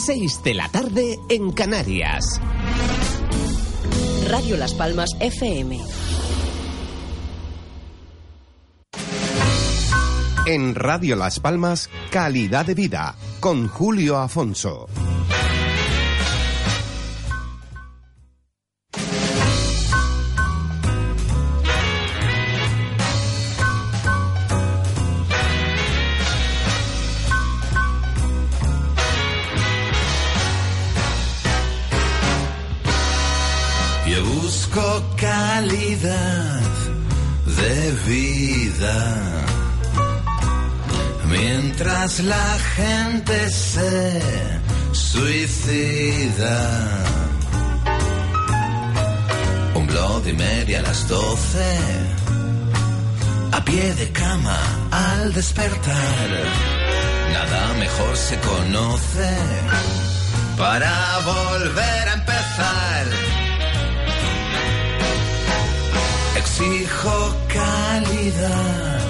6 de la tarde en Canarias. Radio Las Palmas FM. En Radio Las Palmas, calidad de vida, con Julio Afonso. 12 para volver a empezar. Exijo calidad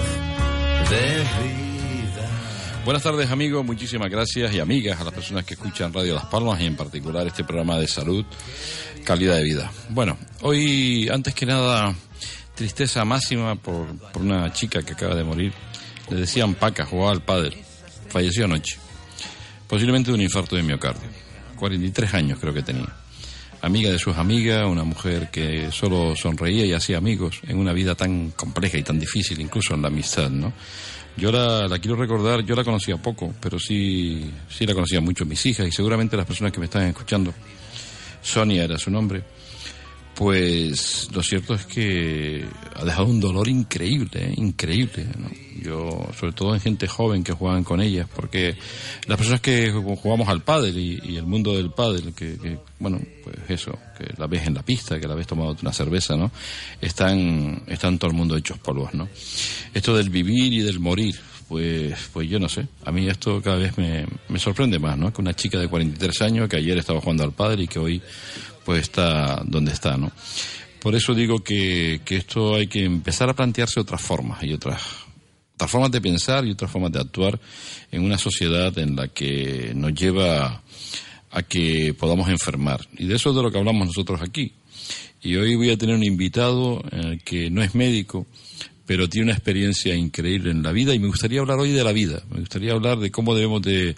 de vida. Buenas tardes amigos, muchísimas gracias y amigas a las personas que escuchan Radio Las Palmas y en particular este programa de salud, calidad de vida. Bueno, hoy antes que nada, tristeza máxima por, por una chica que acaba de morir. Le decían Paca, jugaba al padre, falleció anoche. Posiblemente de un infarto de miocardio. 43 años creo que tenía. Amiga de sus amigas, una mujer que solo sonreía y hacía amigos en una vida tan compleja y tan difícil, incluso en la amistad, ¿no? Yo la, quiero recordar, yo la conocía poco, pero sí, sí la conocía mucho mis hijas y seguramente las personas que me están escuchando. Sonia era su nombre. Pues lo cierto es que ha dejado un dolor increíble, ¿eh? increíble. ¿no? Yo, sobre todo en gente joven que juegan con ellas, porque las personas que jugamos al pádel y, y el mundo del pádel, que, que, bueno, pues eso, que la ves en la pista, que la ves tomando una cerveza, ¿no? Están, están todo el mundo hechos polvos, ¿no? Esto del vivir y del morir, pues, pues yo no sé. A mí esto cada vez me, me sorprende más, ¿no? Que una chica de 43 años que ayer estaba jugando al pádel y que hoy pues está donde está, ¿no? Por eso digo que, que esto hay que empezar a plantearse otras formas y otras, otras formas de pensar y otras formas de actuar en una sociedad en la que nos lleva a que podamos enfermar. Y de eso es de lo que hablamos nosotros aquí. Y hoy voy a tener un invitado eh, que no es médico, pero tiene una experiencia increíble en la vida y me gustaría hablar hoy de la vida. Me gustaría hablar de cómo debemos de,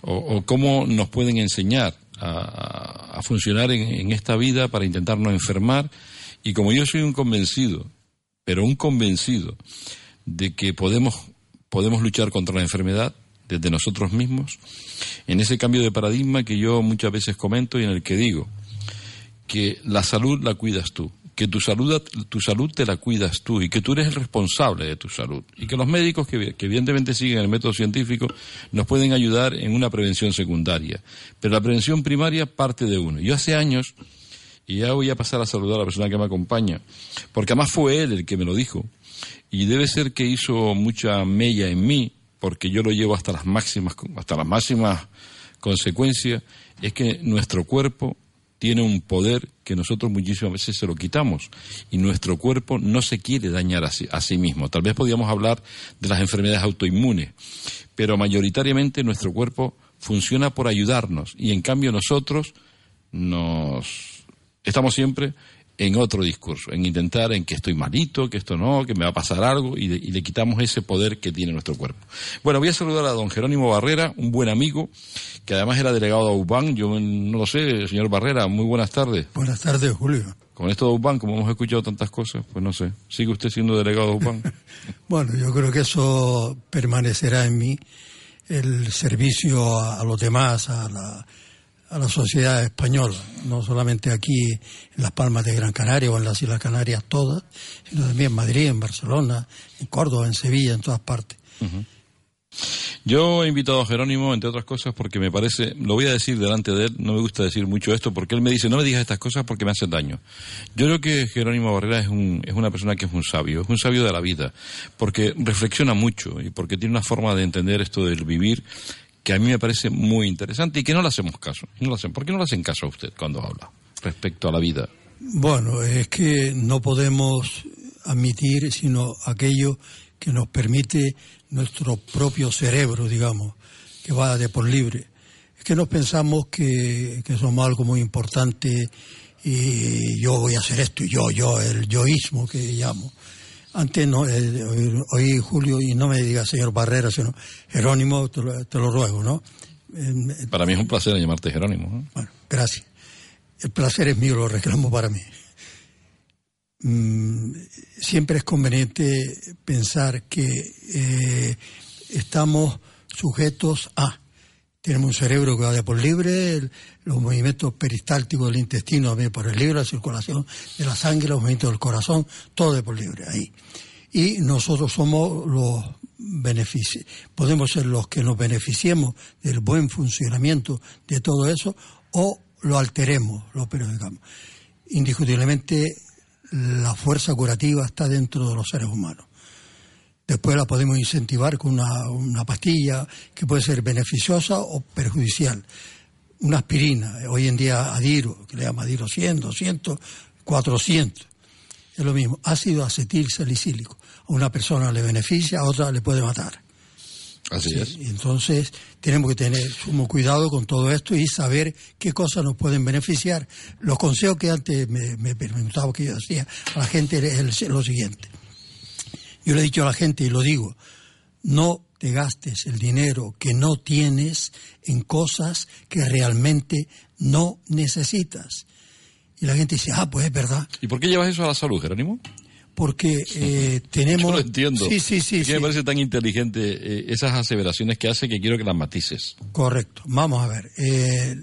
o, cómo nos pueden enseñar a, a funcionar en, en, esta vida para intentar no enfermar. Y como yo soy un convencido, pero un convencido de que podemos, podemos luchar contra la enfermedad desde nosotros mismos, en ese cambio de paradigma que yo muchas veces comento y en el que digo que la salud la cuidas tú, que tu salud, tu salud te la cuidas tú y que tú eres el responsable de tu salud. Y que los médicos que, que, evidentemente siguen el método científico nos pueden ayudar en una prevención secundaria. Pero la prevención primaria parte de uno. Yo hace años, y ya voy a pasar a saludar a la persona que me acompaña, porque además fue él el que me lo dijo, y debe ser que hizo mucha mella en mí, porque yo lo llevo hasta las máximas, hasta las máximas consecuencias, es que nuestro cuerpo tiene un poder que nosotros muchísimas veces se lo quitamos y nuestro cuerpo no se quiere dañar a sí, a sí, mismo. Tal vez podríamos hablar de las enfermedades autoinmunes, pero mayoritariamente nuestro cuerpo funciona por ayudarnos y en cambio nosotros nos estamos siempre en otro discurso, en intentar en que estoy malito, que esto no, que me va a pasar algo y, de, y, le quitamos ese poder que tiene nuestro cuerpo. Bueno, voy a saludar a don Jerónimo Barrera, un buen amigo, que además era delegado de UBAN, yo no lo sé, señor Barrera, muy buenas tardes. Buenas tardes, Julio. Con esto de UBAN, como hemos escuchado tantas cosas, pues no sé, ¿sigue usted siendo delegado de UBAN? bueno, yo creo que eso permanecerá en mí, el servicio a, a los demás, a la a la sociedad española, no solamente aquí en las Palmas de Gran Canaria o en las Islas Canarias todas, sino también en Madrid, en Barcelona, en Córdoba, en Sevilla, en todas partes. Yo he invitado a Jerónimo, entre otras cosas, porque me parece, lo voy a decir delante de él, no me gusta decir mucho esto, porque él me dice, no me digas estas cosas porque me hacen daño. Yo creo que Jerónimo Barrera es, un, es una persona que es un sabio, es un sabio de la vida, porque reflexiona mucho y porque tiene una forma de entender esto del vivir que a mí me parece muy interesante y que no le hacemos caso. No le hacen, ¿Por qué no le hacen caso a usted cuando habla respecto a la vida? Bueno, es que no podemos admitir sino aquello que nos permite nuestro propio cerebro, digamos, que va de por libre. Es que nos pensamos que, que somos algo muy importante y yo voy a hacer esto y yo, yo, el yoísmo que llamo. Antes no, eh, oí Julio y no me diga señor Barrera, sino Jerónimo, te lo, te lo ruego, ¿no? Eh, Para mí es un placer llamarte Jerónimo. ¿no? Bueno, gracias. El placer es mío, lo reclamo para mí. Mm, siempre es conveniente pensar que eh, estamos sujetos a. Tenemos un cerebro que va de por libre, los movimientos peristálticos del intestino también por el libre, la circulación de la sangre, los movimientos del corazón, todo de por libre ahí. Y nosotros somos los benefici podemos ser los que nos beneficiemos del buen funcionamiento de todo eso o lo alteremos, lo perjudicamos. Indiscutiblemente la fuerza curativa está dentro de los seres humanos. Después la podemos incentivar con una, una pastilla que puede ser beneficiosa o perjudicial. Una aspirina, hoy en día Adiro, que le llama Adiro 100, 200, 400. Es lo mismo, ácido acetil salicílico. A una persona le beneficia, a otra le puede matar. Así es. Entonces tenemos que tener sumo cuidado con todo esto y saber qué cosas nos pueden beneficiar. Los consejos que antes me, me preguntaba que yo hacía a la gente es el- lo siguiente. Yo le he dicho a la gente y lo digo, no te gastes el dinero que no tienes en cosas que realmente no necesitas. Y la gente dice, ah, pues es verdad, ¿Y por qué llevas eso a la salud, Jerónimo? porque eh, tenemos... Yo lo entiendo. Sí, sí, sí. Sí. me parece tan inteligente eh, esas aseveraciones que hace que quiero que las matices. Correcto. Vamos a ver. eh,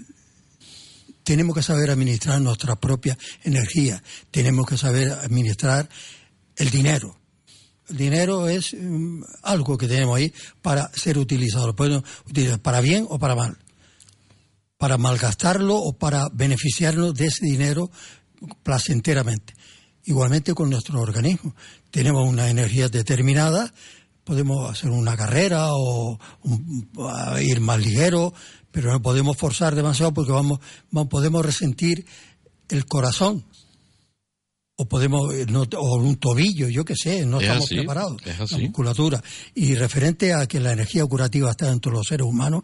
tenemos que saber administrar nuestra propia energía. Tenemos que saber administrar el dinero. Dinero es mm, algo que tenemos ahí para ser utilizado. Podemos utilizar para bien o para mal. Para malgastarlo o para beneficiarnos de ese dinero placenteramente. Igualmente con nuestro organismo. Tenemos una energía determinada, podemos hacer una carrera o un- ir más ligero, pero no podemos forzar demasiado porque vamos, vamos- podemos resentir el corazón. O podemos, eh, no- o un tobillo, yo qué sé, no Es estamos así, preparados. es. La musculatura. Y referente a que la energía curativa está dentro de los seres humanos,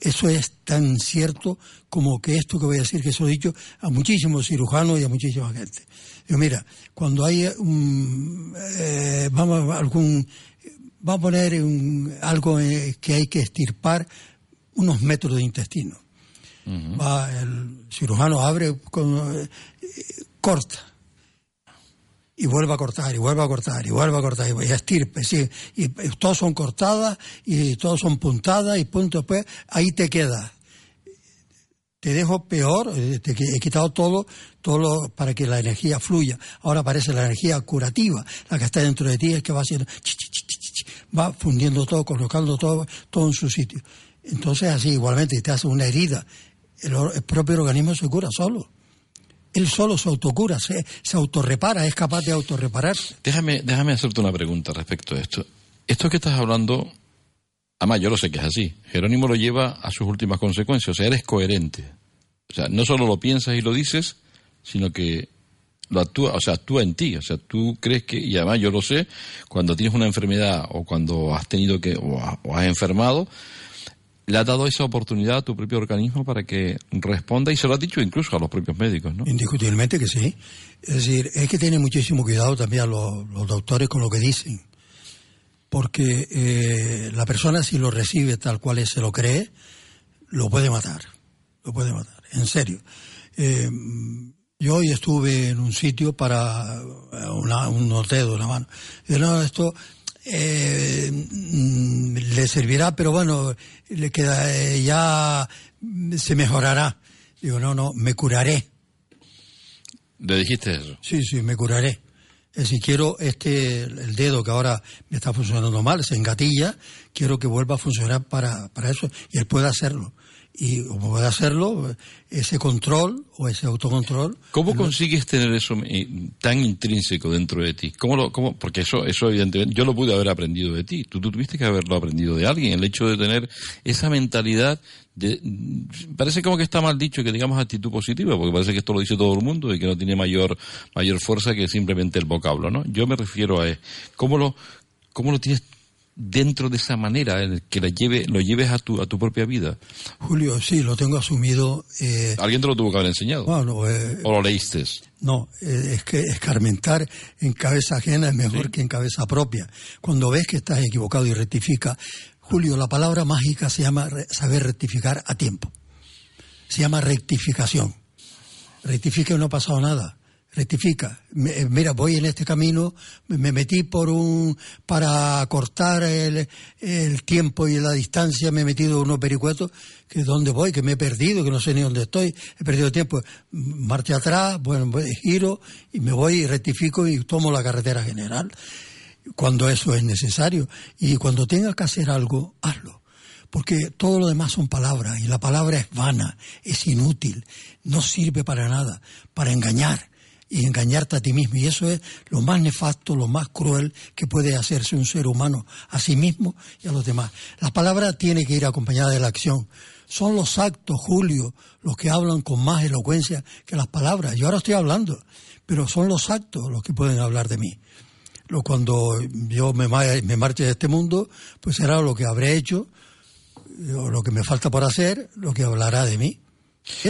eso es tan cierto como que esto que voy a decir, que se lo he dicho a muchísimos cirujanos y a muchísima gente. Digo, mira, cuando hay un, eh, vamos a algún, vamos a poner un- algo eh, que hay que estirpar unos metros de intestino. Va el cirujano abre, con, eh, corta y vuelve a cortar, y vuelve a cortar, y vuelve a cortar, y estirpe, sí, y, y todos son cortadas, y todos son puntadas, y punto después, ahí te queda. Te dejo peor, eh, te he quitado todo, todo lo- para que la energía fluya. Ahora aparece la energía curativa, la que está dentro de ti, es que va haciendo, chi, va fundiendo todo, colocando todo, todo en su sitio. Entonces así, igualmente, te hace una herida, el, el propio organismo se cura solo. Él solo se autocura, se, se autorrepara, es capaz de autorrepararse. Déjame, déjame hacerte una pregunta respecto a esto. Esto que estás hablando, además yo lo sé que es así. Jerónimo lo lleva a sus últimas consecuencias. O sea, eres coherente. O sea, no solo lo piensas y lo dices, sino que lo actúa, o sea, actúa en ti. O sea, tú crees que, y además yo lo sé, cuando tienes una enfermedad o cuando has tenido que, o, ha- o has enfermado, le has dado esa oportunidad a tu propio organismo para que responda y se lo has dicho incluso a los propios médicos, ¿no? Indiscutiblemente que sí. Es decir, es que tener muchísimo cuidado también los, los doctores con lo que dicen. Porque eh, la persona si lo recibe tal cual se lo cree, lo puede matar. Lo puede matar, en serio. Eh, yo hoy estuve en un sitio para eh, una, dedos en la mano. Y no, esto eh, mm, le servirá, pero bueno, le queda, eh, ya se mejorará. Digo, no, no, me curaré. Le dijiste eso. Sí, sí, me curaré. Es decir, quiero este, el dedo que ahora me está funcionando mal, se engatilla, quiero que vuelva a funcionar para, para eso y él puede hacerlo. Y como puede hacerlo, ese control o ese autocontrol. ¿Cómo consigues tener eso eh, tan intrínseco dentro de ti? ¿Cómo lo, cómo? Porque eso, eso evidentemente, yo lo pude haber aprendido de ti. Tú, tú tuviste que haberlo aprendido de alguien. El hecho de tener esa mentalidad de, parece como que está mal dicho que digamos actitud positiva, porque parece que esto lo dice todo el mundo y que no tiene mayor, mayor fuerza que simplemente el vocablo, ¿no? Yo me refiero a eh, cómo lo, cómo lo tienes dentro de esa manera, en que la lleve, lo lleves a tu, a tu propia vida? Julio, sí, lo tengo asumido. eh, ¿Alguien te lo tuvo que haber enseñado? bueno, eh, ¿O lo leíste? No, eh, es que escarmentar en cabeza ajena es mejor que en cabeza propia. Cuando ves que estás equivocado y rectifica, Julio, la palabra mágica se llama re- saber rectificar a tiempo. Se llama rectificación. Rectifica y no ha pasado nada. Rectifica. Me- eh, mira, voy en este camino, me- me metí por un, para cortar el, tiempo y la distancia, me he metido unos vericuetos, que dónde voy, que me he perdido, que no sé ni dónde estoy, he perdido tiempo. Marcha atrás, bueno, giro y me voy y rectifico y tomo la carretera general cuando eso es necesario. Y cuando tengas que hacer algo, hazlo. Porque todo lo demás son palabras y la palabra es vana, es inútil, no sirve para nada, para engañar y engañarte a ti mismo. Y eso es lo más nefasto, lo más cruel que puede hacerse un ser humano a sí mismo y a los demás. La palabra tiene que ir acompañada de la acción. Son los actos, Julio, los que hablan con más elocuencia que las palabras. Yo ahora estoy hablando, pero son los actos los que pueden hablar de mí cuando yo me, me marche de este mundo, pues será lo que habré hecho, eh, o lo que me falta por hacer, lo que hablará de mí.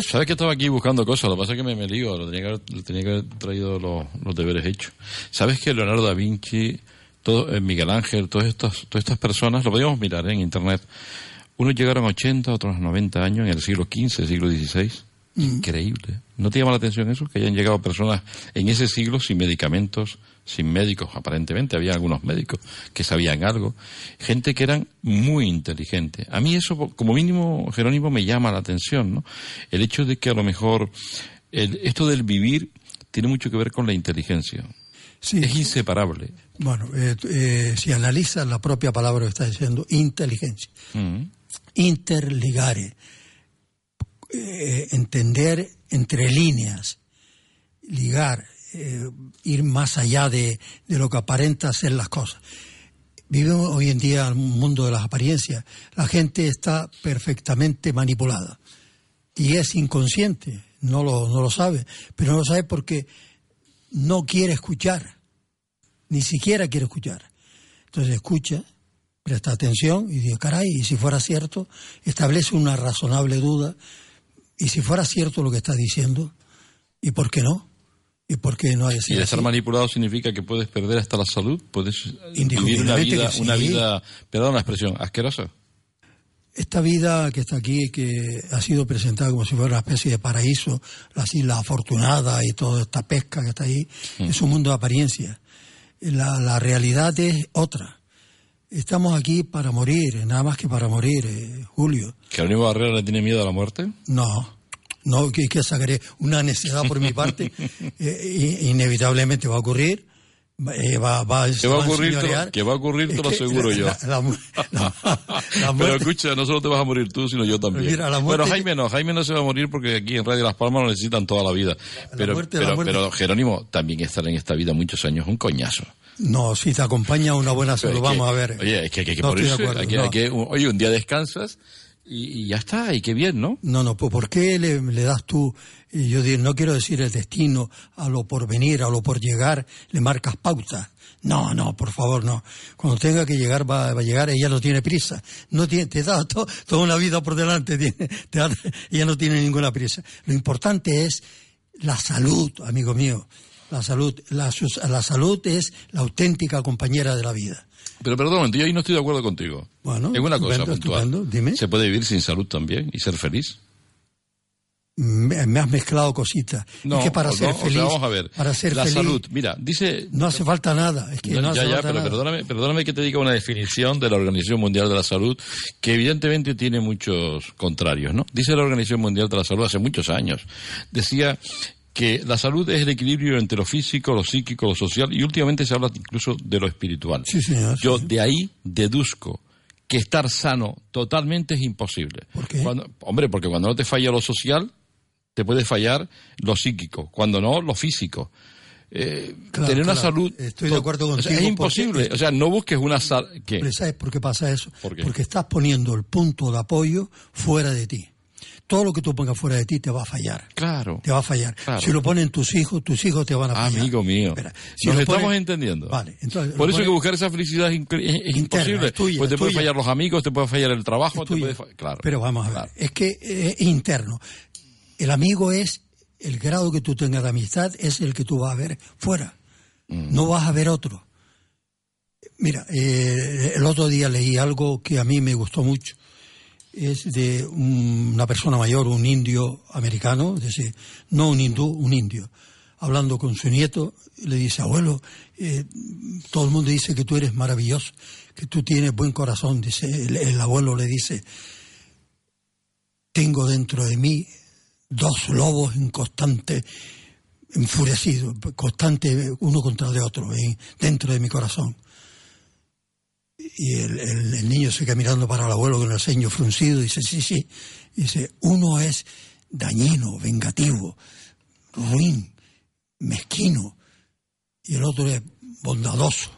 ¿Sabes que estaba aquí buscando cosas? Lo que pasa es que me, me lío, lo tenía que haber, lo tenía que haber traído los, los deberes hechos. ¿Sabes que Leonardo da Vinci, todo, eh, Miguel Ángel, todas estas, todas estas personas, lo podíamos mirar eh, en internet, unos llegaron a 80, otros a 90 años en el siglo XV, siglo XVI. Increíble. ¿No te llama la atención eso? Que hayan llegado personas en ese siglo sin medicamentos, sin médicos, aparentemente. Había algunos médicos que sabían algo. Gente que eran muy inteligentes. A mí eso, como mínimo, Jerónimo, me llama la atención, ¿no? El hecho de que a lo mejor el- esto del vivir tiene mucho que ver con la inteligencia. Sí. Es inseparable. Bueno, eh, eh, si analizas la propia palabra que está diciendo, inteligencia, Mm. interligare, eh, entender entre líneas, ligar, eh, ir más allá de, de lo que aparenta ser las cosas. Vivimos hoy en día en un mundo de las apariencias. La gente está perfectamente manipulada y es inconsciente, no lo, no lo sabe, pero no lo sabe porque no quiere escuchar, ni siquiera quiere escuchar. Entonces escucha, presta atención y dice, caray, y si fuera cierto, establece una razonable duda, y si fuera cierto lo que está diciendo, ¿y por qué no? ¿Y por qué no hay Y el estar manipulado significa que puedes perder hasta la salud, puedes vivir una vida, que sí. una vida, perdón la expresión, asquerosa. Esta vida que está aquí, que ha sido presentada como si fuera una especie de paraíso, las islas afortunadas y toda esta pesca que está ahí, es un mundo de apariencia. La, la realidad es otra. Estamos aquí para morir, nada más que para morir, eh, Julio. ¿Jerónimo Barrera le tiene miedo a la muerte? No, no, que, que sacaré una necedad por mi parte. Eh, inevitablemente va a ocurrir. eh, va, va, Que va a ocurrir, te que va a ocurrir, te lo aseguro yo. la- la mu- la- la Pero muerte- escucha, no solo te vas a morir tú, sino yo también. Mira, la bueno, muerte- Jaime no, Jaime no se va a morir porque aquí en Radio Las Palmas lo necesitan toda la vida. Pero, muerte, pero, muerte. pero Jerónimo, también estar en esta vida muchos años es un coñazo. No, si te acompaña una buena salud, es que- vamos a ver. Oye, es que hay que No morirse. no. que- oye, un día descansas y, y ya está, y qué bien, ¿no? No, no, pues ¿por qué le, le das tú, yo digo, no quiero decir el destino, a lo por venir, a lo por llegar, le marcas pautas? No, no, por favor, no. Cuando tenga que llegar, va, va a llegar, ella no tiene prisa. No tiene, te da to- toda una vida por delante, tiene, te da- ella no tiene ninguna prisa. Lo importante es la salud, amigo mío. La salud, la, la salud es la auténtica compañera de la vida. Pero perdón, yo ahí no estoy de acuerdo contigo. Bueno, es una cosa puntual. estupendo, dime. ¿Se puede vivir sin salud también y ser feliz? Me, me has mezclado cositas. No, es que para ser no, o sea, feliz, vamos a ver. para ser la feliz, salud, mira, dice no hace falta nada. Es que No, no, ya, hace ya, falta pero nada. perdóname, perdóname que te diga una definición de la Organización Mundial de la Salud que evidentemente tiene muchos contrarios, ¿no? Dice la Organización Mundial de la Salud hace muchos años, decía que la salud es el equilibrio entre lo físico, lo psíquico, lo social y últimamente se habla incluso de lo espiritual. Sí, señor, sí, Yo de ahí deduzco que estar sano totalmente es imposible. ¿Por qué? Cuando- hombre, porque cuando no te falla lo social, te puede fallar lo psíquico, cuando no, lo físico. Eh, Claro, tener una salud Estoy de acuerdo o sea, contigo es imposible porque- o sea no busques una salud ¿sabes por qué pasa eso? ¿Por qué? Porque estás poniendo el punto de apoyo fuera de ti. Todo lo que tú pongas fuera de ti te va a fallar. Claro. Te va a fallar. Claro. Si lo ponen tus hijos, tus hijos te van a fallar. Amigo mío. Espera, si Nos estamos ponen- entendiendo. Vale, entonces, Por eso hay que ponen- buscar esa felicidad es, incre- es Interna, imposible. es tuya, pues te es pueden fallar los amigos, te puede fallar el trabajo, es te puede fa- Claro. Pero vamos a ver, Claro. es que eh, es interno. El amigo es el grado que tú tengas de amistad, es el que tú vas a ver fuera. Mm. No vas a ver otro. Mira, eh, el otro día leí algo que a mí me gustó mucho. Es de un- una persona mayor, un indio americano, es decir, no un hindú, un indio, hablando con su nieto, le dice, abuelo, eh, todo el mundo dice que tú eres maravilloso, que tú tienes buen corazón. Dice, el, el abuelo le dice, tengo dentro de mí dos lobos en constante, enfurecidos, constante uno contra el otro, en- dentro de mi corazón. Y el, niño se queda mirando para el abuelo con el ceño fruncido y dice, sí, sí. Dice, uno es dañino, vengativo, ruin, mezquino, y el otro es bondadoso.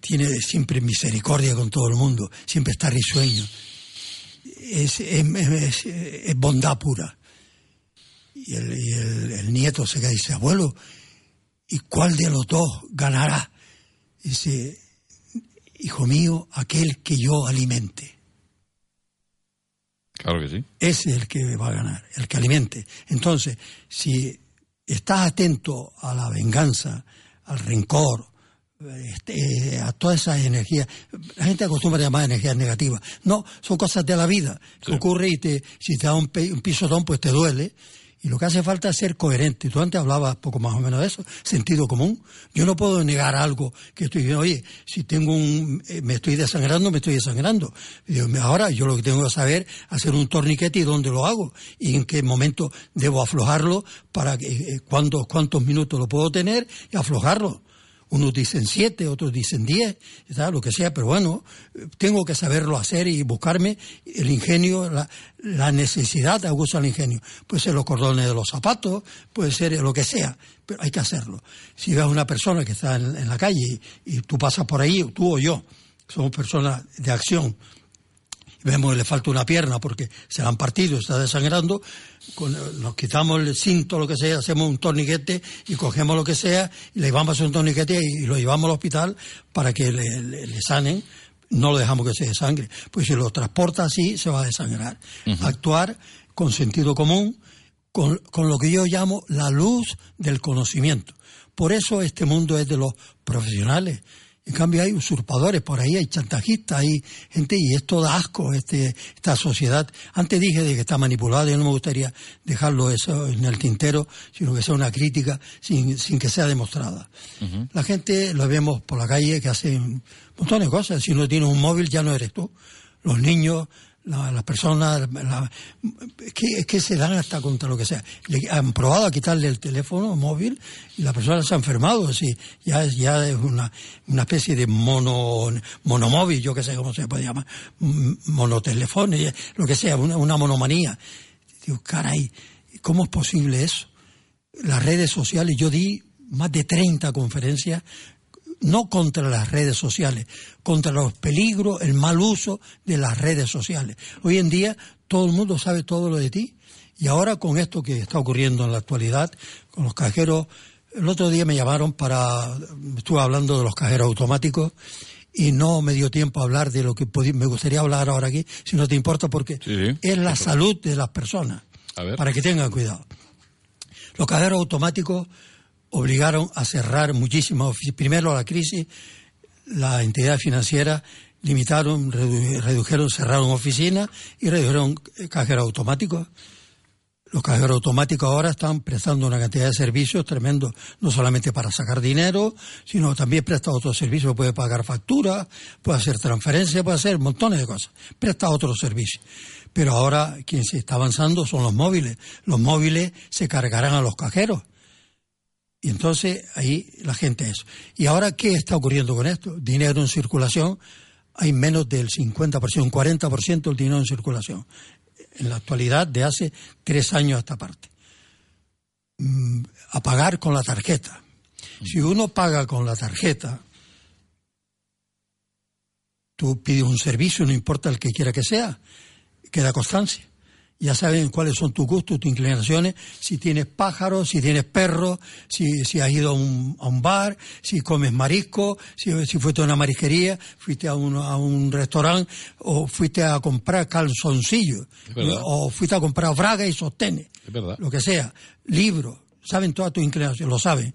Tiene siempre misericordia con todo el mundo, siempre está risueño. Es, bondad pura. Y, y el nieto se queda y dice, abuelo, ¿y cuál de los dos ganará? Dice, hijo mío, aquel que yo alimente. Claro que sí. Ese es el que va a ganar, el que alimente. Entonces, si estás atento a la venganza, al rencor, este, a todas esas energías, la gente acostumbra a llamar energías negativas. No, son cosas de la vida que Sí. ocurre y te, si te da un, un pisotón, pues te duele. Y lo que hace falta es ser coherente. Tú antes hablabas poco más o menos de eso, sentido común. Yo no puedo negar algo que estoy diciendo, oye, si tengo un, eh, me estoy desangrando, me estoy desangrando. Ahora yo lo que tengo que saber hacer un torniquete y dónde lo hago y en qué momento debo aflojarlo para que, eh, cuántos, cuántos minutos lo puedo tener y aflojarlo. Unos dicen siete, otros dicen diez, lo que sea, pero bueno, tengo que saberlo hacer y buscarme el ingenio, la, necesidad aguza el ingenio. Puede ser los cordones de los zapatos, puede ser lo que sea, pero hay que hacerlo. Si ves a una persona que está en, la calle y, y tú pasas por ahí, tú o yo, somos personas de acción, vemos que le falta una pierna porque se la han partido, está desangrando, con- nos quitamos el cinto, lo que sea, hacemos un torniquete y cogemos lo que sea y le llevamos a hacer un torniquete y lo llevamos al hospital para que le, le- le sanen. No lo dejamos que se desangre. Pues si lo transporta así, se va a desangrar. Actuar con sentido común, con, con lo que yo llamo la luz del conocimiento. Por eso este mundo es de los profesionales. En cambio hay usurpadores por ahí, hay chantajistas, hay gente y esto da asco, este, esta sociedad. Antes dije de que está manipulada y no me gustaría dejarlo eso en el tintero, sino que sea una crítica sin, sin que sea demostrada. La gente lo vemos por la calle que hacen un montón de cosas. Si no tienes un móvil ya no eres tú. Los niños, la- las personas, la- que, se dan hasta contra lo que sea. Le han probado a quitarle el teléfono móvil y la persona se ha enfermado. Así, ya, es- ya es una, una especie de mono, monomóvil, yo que sé cómo se puede llamar, m- monoteléfono, lo que sea, una, una monomanía. Digo, caray, ¿cómo es posible eso? Las redes sociales, yo di más de 30 conferencias no contra las redes sociales, contra los peligros, el mal uso de las redes sociales. Hoy en día todo el mundo sabe todo lo de ti y ahora con esto que está ocurriendo en la actualidad, con los cajeros, el otro día me llamaron para, estuve hablando de los cajeros automáticos y no me dio tiempo a hablar de lo que me gustaría hablar ahora aquí, si no te importa, porque Sí, sí. es la salud de las personas, A ver. para que tengan cuidado. Los cajeros automáticos obligaron a cerrar muchísimas oficinas. Primero la crisis, la entidad financiera limitaron, redu- redujeron, cerraron oficinas y redujeron eh, cajeros automáticos. Los cajeros automáticos ahora están prestando una cantidad de servicios tremendos, no solamente para sacar dinero, sino también presta otros servicios, puede pagar facturas, puede hacer transferencias, puede hacer montones de cosas, presta otros servicios. Pero ahora quien se está avanzando son los móviles. Los móviles se cargarán a los cajeros. Y entonces ahí la gente es. ¿Y ahora qué está ocurriendo con esto? Dinero en circulación, hay menos del 50%, un 40% del dinero en circulación. En la actualidad, de hace tres años a esta parte. Mm, a pagar con la tarjeta. Si uno paga con la tarjeta, tú pides un servicio, no importa el que quiera que sea, queda constancia. Ya saben cuáles son tus gustos, tus inclinaciones, si tienes pájaros, si tienes perros, si, si has ido a un, a un bar, si comes marisco, si, si fuiste a una marisquería, fuiste a un, a un restaurante o fuiste a comprar calzoncillos, o fuiste a comprar braga y sostenes, lo que sea, libros, saben todas tus inclinaciones, lo saben.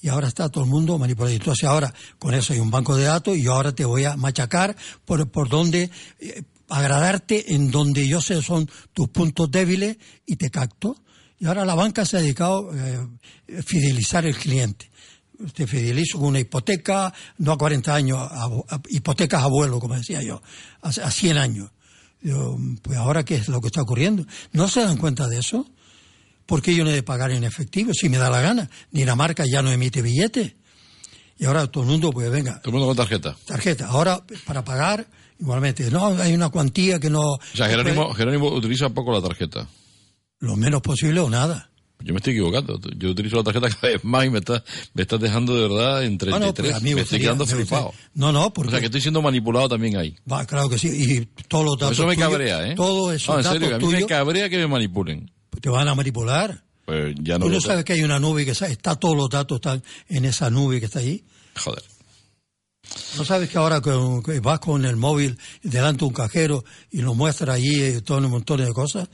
Y ahora está todo el mundo manipulado. Entonces ahora con eso hay un banco de datos y yo ahora te voy a machacar por, por donde, eh, agradarte en donde yo sé son tus puntos débiles y te capto. Y ahora la banca se ha dedicado eh, a fidelizar el cliente. Te fidelizo con una hipoteca, no a 40 años, a, a hipotecas abuelo, como decía yo, a, a 100 años. Pues ahora, ¿qué es lo que está ocurriendo? ¿No se dan cuenta de eso? ¿Por qué yo no he de pagar en efectivo si me da la gana? Dinamarca ya no emite billetes. Y ahora todo el mundo, pues venga, Todo el mundo con tarjeta. tarjeta. Ahora, para pagar, igualmente, no, hay una cuantía que no... O sea, Jerónimo, Jerónimo utiliza poco la tarjeta. Lo menos posible o nada. Yo me estoy equivocando. Yo utilizo la tarjeta cada vez más y me estás me estás dejando de verdad en 33. Bueno, pues me me estoy quedando me flipado. No, no, O porque... sea, que estoy siendo manipulado también ahí. Va, claro que sí. Y todos los datos Eso me tuyos- cabrea, ¿eh? Todo eso no, en serio, que a mí me tuyos cabrea que me manipulen. te van a manipular. Pues ya no Tú no sabes que hay una nube que sa- está todos los datos están en esa nube que está ahí. Joder. ¿No sabes que ahora vas con el móvil delante de un cajero y lo muestra allí eh, todo un montón de cosas?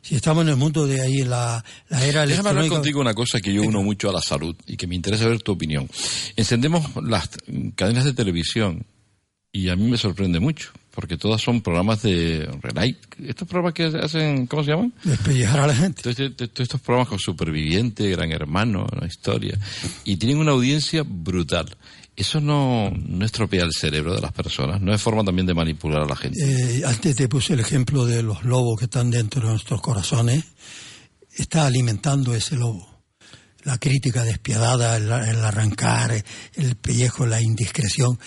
Si estamos en el mundo de ahí, la, la era Déjame hablar contigo una cosa que yo uno mucho a la salud y que me interesa ver tu opinión. Encendemos las cadenas de televisión y a mí me sorprende mucho, porque todas son programas de relay. Estos programas que hacen, ¿cómo se llaman? Despellejar a la gente. Todos todos estos programas con Superviviente, Gran Hermano, una historia, y tienen una audiencia brutal. Eso no, no estropea el cerebro de las personas, no es forma también de manipular a la gente. Eh, antes te puse el ejemplo de los lobos que están dentro de nuestros corazones. Está alimentando ese lobo. La crítica despiadada, el, el arrancar, el pellejo, la indiscreción.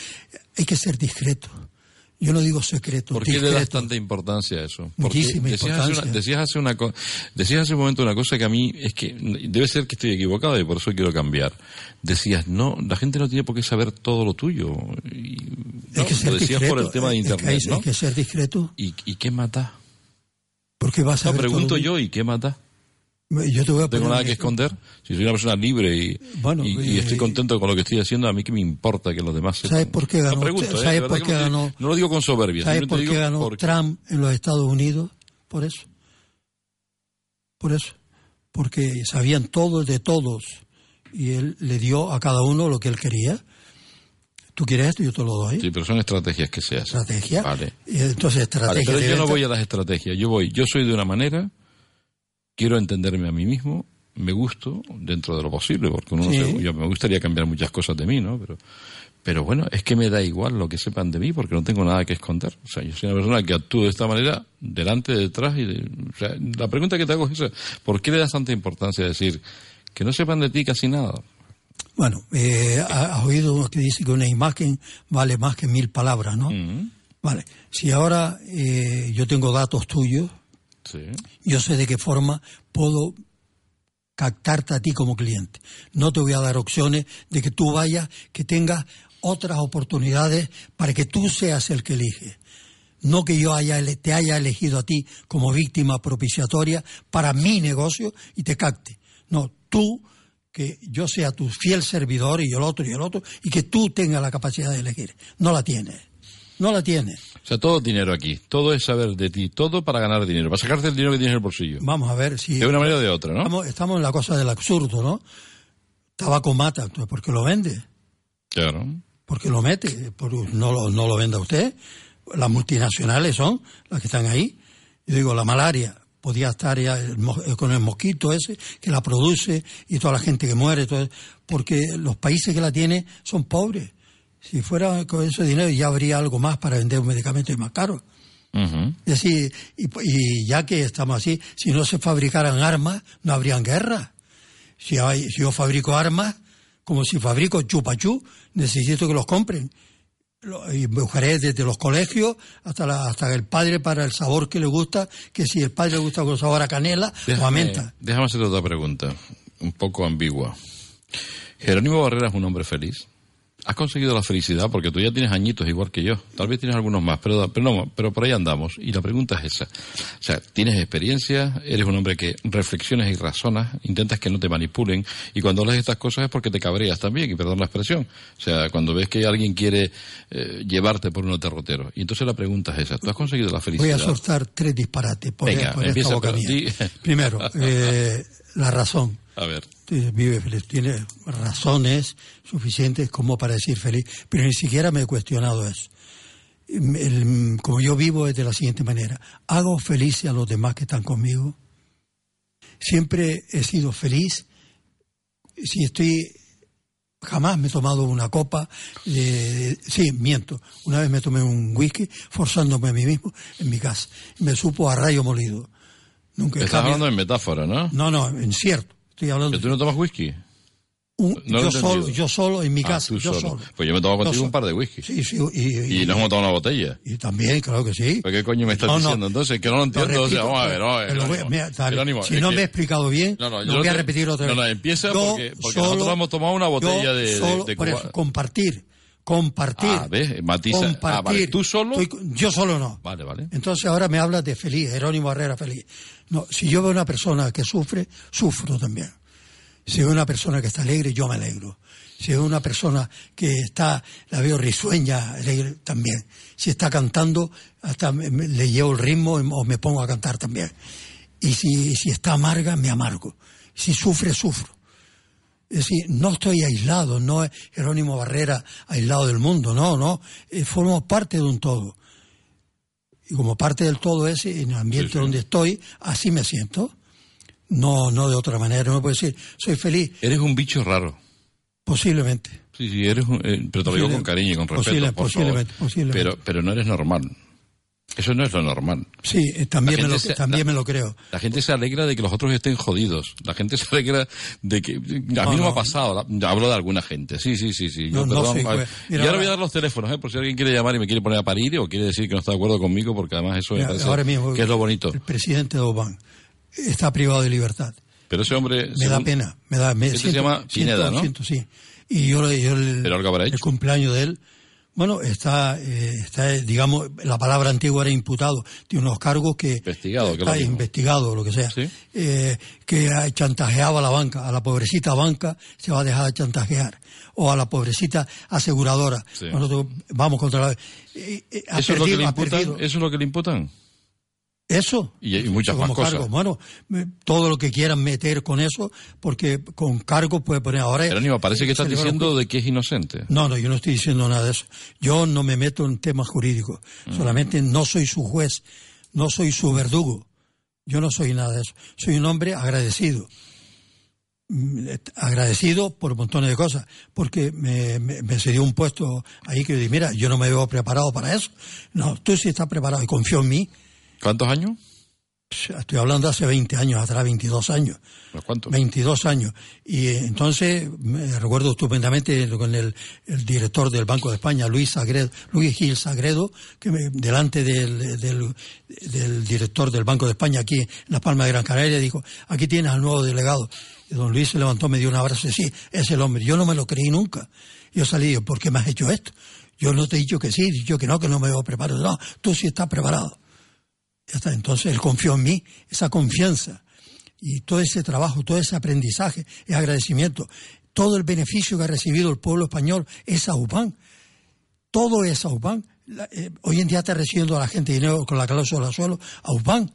Hay que ser discreto. Yo no digo secreto, ¿Por qué le das tanta importancia a eso? Porque Muchísima decías hace, importancia. una- decías hace una decías hace un momento una cosa que a mí es que debe ser que estoy equivocado y por eso quiero cambiar. Decías, no, la gente no tiene por qué saber todo lo tuyo. Y, no, que ser lo decías discreto. por el tema de Es que internet, hay, ¿no? hay que ser discreto. ¿Y, ¿Y qué mata? Porque vas a No, ver pregunto todo- yo, ¿y qué mata? Yo te voy a tengo nada que esconder. Si soy una persona libre y, Bueno, y, y eh, estoy contento con lo que estoy haciendo, a mí que me importa que los demás sepan. ¿Sabes por qué ganó? No pregunto, ¿eh? ¿Sabes verdad por qué ganó? no lo digo con soberbia. ¿Sabes por qué digo ganó porque- Trump en los Estados Unidos? Por eso. Por eso. Porque sabían todos de todos. Y él le dio a cada uno lo que él quería. Tú quieres esto, yo te lo doy. Sí, pero son estrategias que se hacen. Estrategia. Vale. Entonces, Vale, estrategia pero de yo no voy a las estrategias, yo voy, yo soy de una manera, quiero entenderme a mí mismo, me gusto dentro de lo posible, porque uno no se- yo me gustaría cambiar muchas cosas de mí, ¿no? Pero, pero bueno, es que me da igual lo que sepan de mí, porque no tengo nada que esconder. O sea, yo soy una persona que actúo de esta manera, delante, detrás, y de- o sea, la pregunta que te hago es esa, ¿por qué le das tanta importancia a decir que no sepan de ti casi nada? Bueno, eh, ha- has oído uno que dice que una imagen vale más que mil palabras, ¿no? Mm, Vale. Si ahora eh, yo tengo datos tuyos, sí. yo sé de qué forma puedo captarte a ti como cliente. No te voy a dar opciones de que tú vayas, que tengas otras oportunidades para que tú seas el que elige. No que yo te haya elegido a ti como víctima propiciatoria para mi negocio y te capte. No, tú, que yo sea tu fiel servidor y el otro y el otro, y que tú tengas la capacidad de elegir. No la tienes. No la tienes. O sea, todo es dinero aquí, todo es saber de ti, todo para ganar dinero, para sacarte el dinero que tienes en el bolsillo. Vamos a ver si... De una manera o de otra, ¿no? Estamos, estamos en la cosa del absurdo, ¿no? Tabaco mata, entonces, ¿por qué lo vende? Claro. ¿Por qué lo mete? No, lo, no lo venda usted. Las multinacionales son las que están ahí. Yo digo, la malaria podía estar ya el eh, con el mosquito ese que la produce y toda la gente que muere, todo, porque los países que la tienen son pobres. Si fuera con ese dinero ya habría algo más para vender un medicamento más caro. Es decir, y, y ya que estamos así, si no se fabricaran armas, no habrían guerra. Si, hay, si yo fabrico armas, como si fabrico chupachú, necesito que los compren. Y buscaré desde los colegios hasta, la, hasta el padre para el sabor que le gusta, que si el padre le gusta con sabor a canela o a menta. déjame hacerte otra pregunta, un poco ambigua. ¿Jerónimo Barrera es un hombre feliz? ¿Has conseguido la felicidad? Porque tú ya tienes añitos igual que yo. Tal vez tienes algunos más, pero, pero no, pero por ahí andamos. Y la pregunta es esa. O sea, tienes experiencia, eres un hombre que reflexionas y razonas, intentas que no te manipulen, y cuando hablas de estas cosas es porque te cabreas también, y perdón la expresión. O sea, cuando ves que alguien quiere eh, llevarte por un derrotero. Y entonces la pregunta es esa. ¿Tú has conseguido la felicidad? Voy a soltar tres disparates por, Venga, por esta boca mía. Primero, eh, la razón. A ver. Eh, Vive feliz, tiene razones suficientes como para decir feliz, pero ni siquiera me he cuestionado eso. Mm, el- como yo vivo es de la siguiente manera, hago feliz a los demás que están conmigo. Siempre he sido feliz. Si estoy, jamás me he tomado una copa. de- sí, miento. Una vez me tomé un whisky forzándome a mí mismo en mi casa. Me supo a rayo molido. Nunca Estás hablando en metáfora, ¿no? No, no, en cierto. Estoy hablando ¿Que tú no tomas whisky? un- no yo solo, yo solo en mi Ah, casa, yo solo. solo. Pues yo me tomo contigo un par de whisky. Sí, sí, y, Y nos hemos tomado una botella. y también, claro que sí. ¿Pero qué coño me estás No, no. diciendo entonces? Que no lo entiendo. o sea, vamos a ver, vamos a ver. voy- mira, Jerónimo, si no que- me he explicado bien, No, no, yo lo voy a repetir otra vez. No, no, empieza Yo porque, porque solo- nosotros hemos tomado una botella yo de, de, solo, de por Cuba. eso, compartir, compartir. Ah, ¿ves? Matiza. Compartir. Ah, vale. ¿Tú solo? Estoy yo solo no. Vale, vale. Entonces ahora me hablas de feliz, Jerónimo Herrera feliz. No, si yo veo una persona que sufre, sufro también. Si veo una persona que está alegre, yo me alegro. Si veo una persona que está, la veo risueña, alegre, también. Si está cantando, hasta me- me- le llevo el ritmo o me pongo a cantar también. Y si, si está amarga, me amargo. Si sufre, sufro. Es decir, no estoy aislado, no es Jerónimo Barrera aislado del mundo, no, no. Eh, formamos parte de un todo. Y como parte del todo ese, en el ambiente Sí, sí. donde estoy, así me siento. No, no de otra manera. No puedo decir, soy feliz, Eres un bicho raro. posiblemente. Sí, sí, eres un, eh, pero te lo digo con cariño y con respeto, posible- por posiblemente, favor. posiblemente. Pero, pero no eres normal. Eso no es lo normal. Sí, eh, también, me lo, se- también la- me lo creo. La gente se alegra de que los otros estén jodidos. La gente se alegra de que... A mí no, No, me no. ha pasado. Hablo de alguna gente. Sí, sí, sí. sí. Yo, No, no perdón, soy vale. juez. Mira, y ahora voy a dar los teléfonos, ¿eh? por si alguien quiere llamar y me quiere poner a parir o quiere decir que no está de acuerdo conmigo, porque además eso me Mira, parece ahora mismo, que es lo bonito. El presidente de Obama está privado de libertad. Pero ese hombre... Me da según- pena, me da. Me, Este se llama Pineda, ¿no? siento, sí. Y yo, yo el, Pero algo habrá el cumpleaños de él, bueno, está, eh, está, eh, digamos, la palabra antigua era imputado, tiene unos cargos que Investigado, que lo investigado, lo que sea, Sí. eh, que ha- chantajeaba a la banca, a la pobrecita banca se va a dejar de chantajear, o a la pobrecita aseguradora. Sí. Nosotros vamos contra la. eh, ¿Eso es, lo que le imputan? ¿Eso es lo que le imputan? Eso. Y- y muchas más cosas. cargo. Bueno, todo lo que quieran meter con eso, porque con cargo puede poner ahora. Jerónimo, parece que estás diciendo de que es inocente. No, no, yo no estoy diciendo nada de eso. Yo no me meto en temas jurídicos. Mm. Solamente no soy su juez, no soy su verdugo. Yo no soy nada de eso. Soy un hombre agradecido. Mm, Agradecido por montones de cosas, porque me, me, me se dio un puesto ahí que yo dije, mira, yo no me veo preparado para eso. No, tú sí estás preparado y confío en mí. ¿Cuántos años? Estoy hablando hace 20 años atrás, 22 años. ¿Los cuántos? 22 años. Y eh, entonces me recuerdo estupendamente con el, el director del Banco de España, Luis Sagredo, Luis Gil Sagredo, que me- delante del, del, del director del Banco de España aquí en La Palma de Gran Canaria, dijo, aquí tienes al nuevo delegado. Y don Luis se levantó, me dio un abrazo y sí, es el hombre. Yo no me lo creí nunca. Yo salí, yo, ¿por qué me has hecho esto? Yo no te he dicho que sí, he dicho que no, que no me veo preparado. No, tú sí estás preparado. Ya está, entonces él confió en mí, esa confianza y todo ese trabajo, todo ese aprendizaje, es agradecimiento. Todo el beneficio que ha recibido el pueblo español es a UPAN. Todo es a UPAN. La- eh, hoy en día está recibiendo a la gente dinero con la cláusula suelo a UPAN.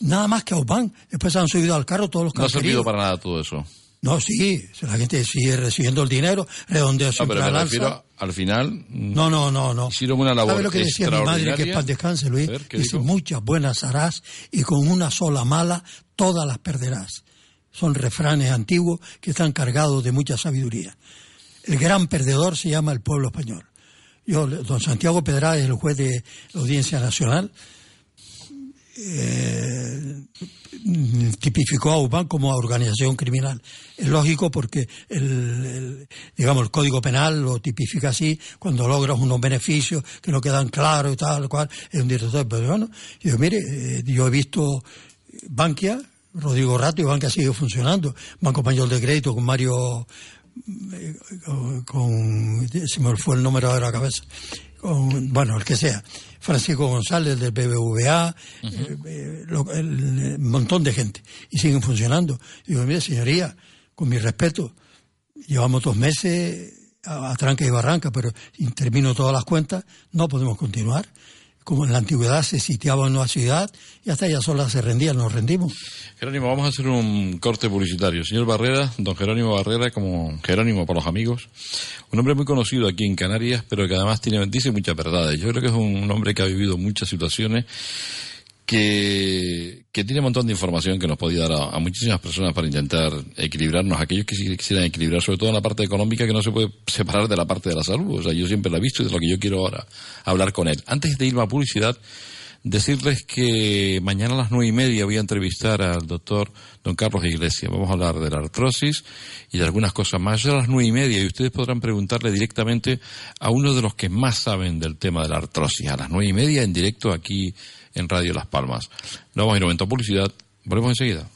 Nada más que a UPAN. Después se han subido al carro todos los que No ha servido para nada todo eso. No, sí, la gente sigue recibiendo el dinero, redondeo No, siempre pero me al alza. refiero, al final, mm, No, no, no, no. Hicieron una labor ¿Sabe lo que decía mi madre, que paz descanse, Luis? Ver, ¿qué Dice, muchas buenas harás y con una sola mala todas las perderás. Son refranes antiguos que están cargados de mucha sabiduría. El gran perdedor se llama el pueblo español. Yo, don Santiago Pedra es el juez de la Audiencia Nacional. Eh, tipificó a UPAN como organización criminal. Es lógico porque el, digamos el Código Penal lo tipifica así cuando logras unos beneficios que no quedan claros y tal cual es un director. Pero bueno, yo mire, eh, yo he visto Bankia, Rodrigo Rato y Bankia sigue funcionando. Banco Español de Crédito con Mario eh, con, se me fue el número de la cabeza, con, bueno, el que sea, Francisco González del BBVA, eh, eh, lo- el, el montón de gente, y siguen funcionando. Digo, mire, señoría, con mi respeto, llevamos dos meses a, a tranca y barranca, pero si termino todas las cuentas, no podemos continuar. Como en la antigüedad se sitiaba una ciudad y hasta ella sola se rendía, nos rendimos. Jerónimo, vamos a hacer un corte publicitario. Señor Barrera, don Jerónimo Barrera, como Jerónimo para los amigos, un hombre muy conocido aquí en Canarias, pero que además tiene, dice muchas verdades. Yo creo que es un hombre que ha vivido muchas situaciones que, que tiene un montón de información que nos podía dar a, muchísimas personas para intentar equilibrarnos, aquellos que quisieran equilibrar, sobre todo en la parte económica que no se puede separar de la parte de la salud. O sea, yo siempre la he visto y de lo que yo quiero ahora hablar con él. Antes de irme a publicidad, decirles que mañana a las nueve y media voy a entrevistar al doctor don Carlos Iglesias. Vamos a hablar de la artrosis y de algunas cosas más. A las nueve y media y ustedes podrán preguntarle directamente a uno de los que más saben del tema de la artrosis. A las nueve y media en directo aquí en Radio Las Palmas. No vamos a ir un momento a publicidad. Volvemos enseguida.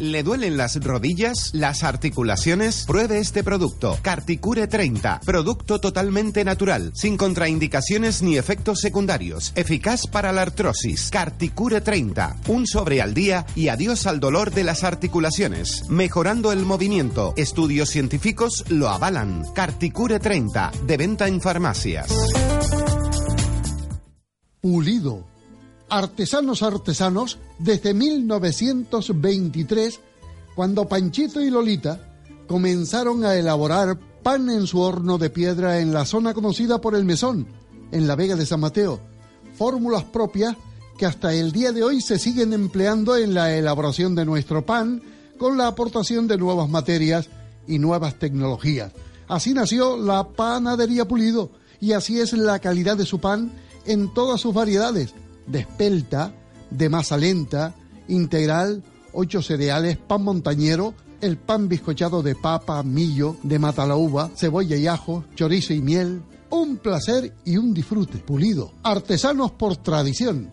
¿Le duelen las rodillas? ¿Las articulaciones? Pruebe este producto. Carticure 30. Producto totalmente natural, sin contraindicaciones ni efectos secundarios. Eficaz para la artrosis. Carticure 30. Un sobre al día y adiós al dolor de las articulaciones. Mejorando el movimiento. Estudios científicos lo avalan. Carticure 30. De venta en farmacias. Pulido. Artesanos artesanos desde 1923, cuando Panchito y Lolita comenzaron a elaborar pan en su horno de piedra en la zona conocida por el Mesón, en la Vega de San Mateo. Fórmulas propias que hasta el día de hoy se siguen empleando en la elaboración de nuestro pan con la aportación de nuevas materias y nuevas tecnologías. Así nació la panadería Pulido y así es la calidad de su pan en todas sus variedades, de espelta, de masa lenta, integral, ocho cereales, pan montañero, el pan bizcochado de papa, millo, de matalauba, cebolla y ajo, chorizo y miel. Un placer y un disfrute. Pulido. Artesanos por tradición.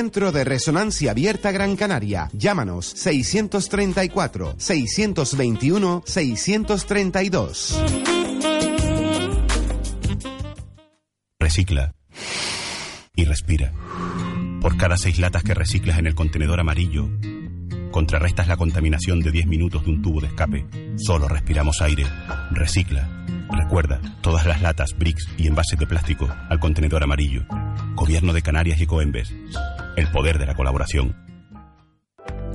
de Resonancia Abierta Gran Canaria. Llámanos 634 621 632. Recicla. Y respira. Por cada seis latas que reciclas en el contenedor amarillo, contrarrestas la contaminación de 10 minutos de un tubo de escape. Solo respiramos aire. Recicla. Recuerda, todas las latas, bricks y envases de plástico al contenedor amarillo. Gobierno de Canarias y Coembes. El poder de la colaboración.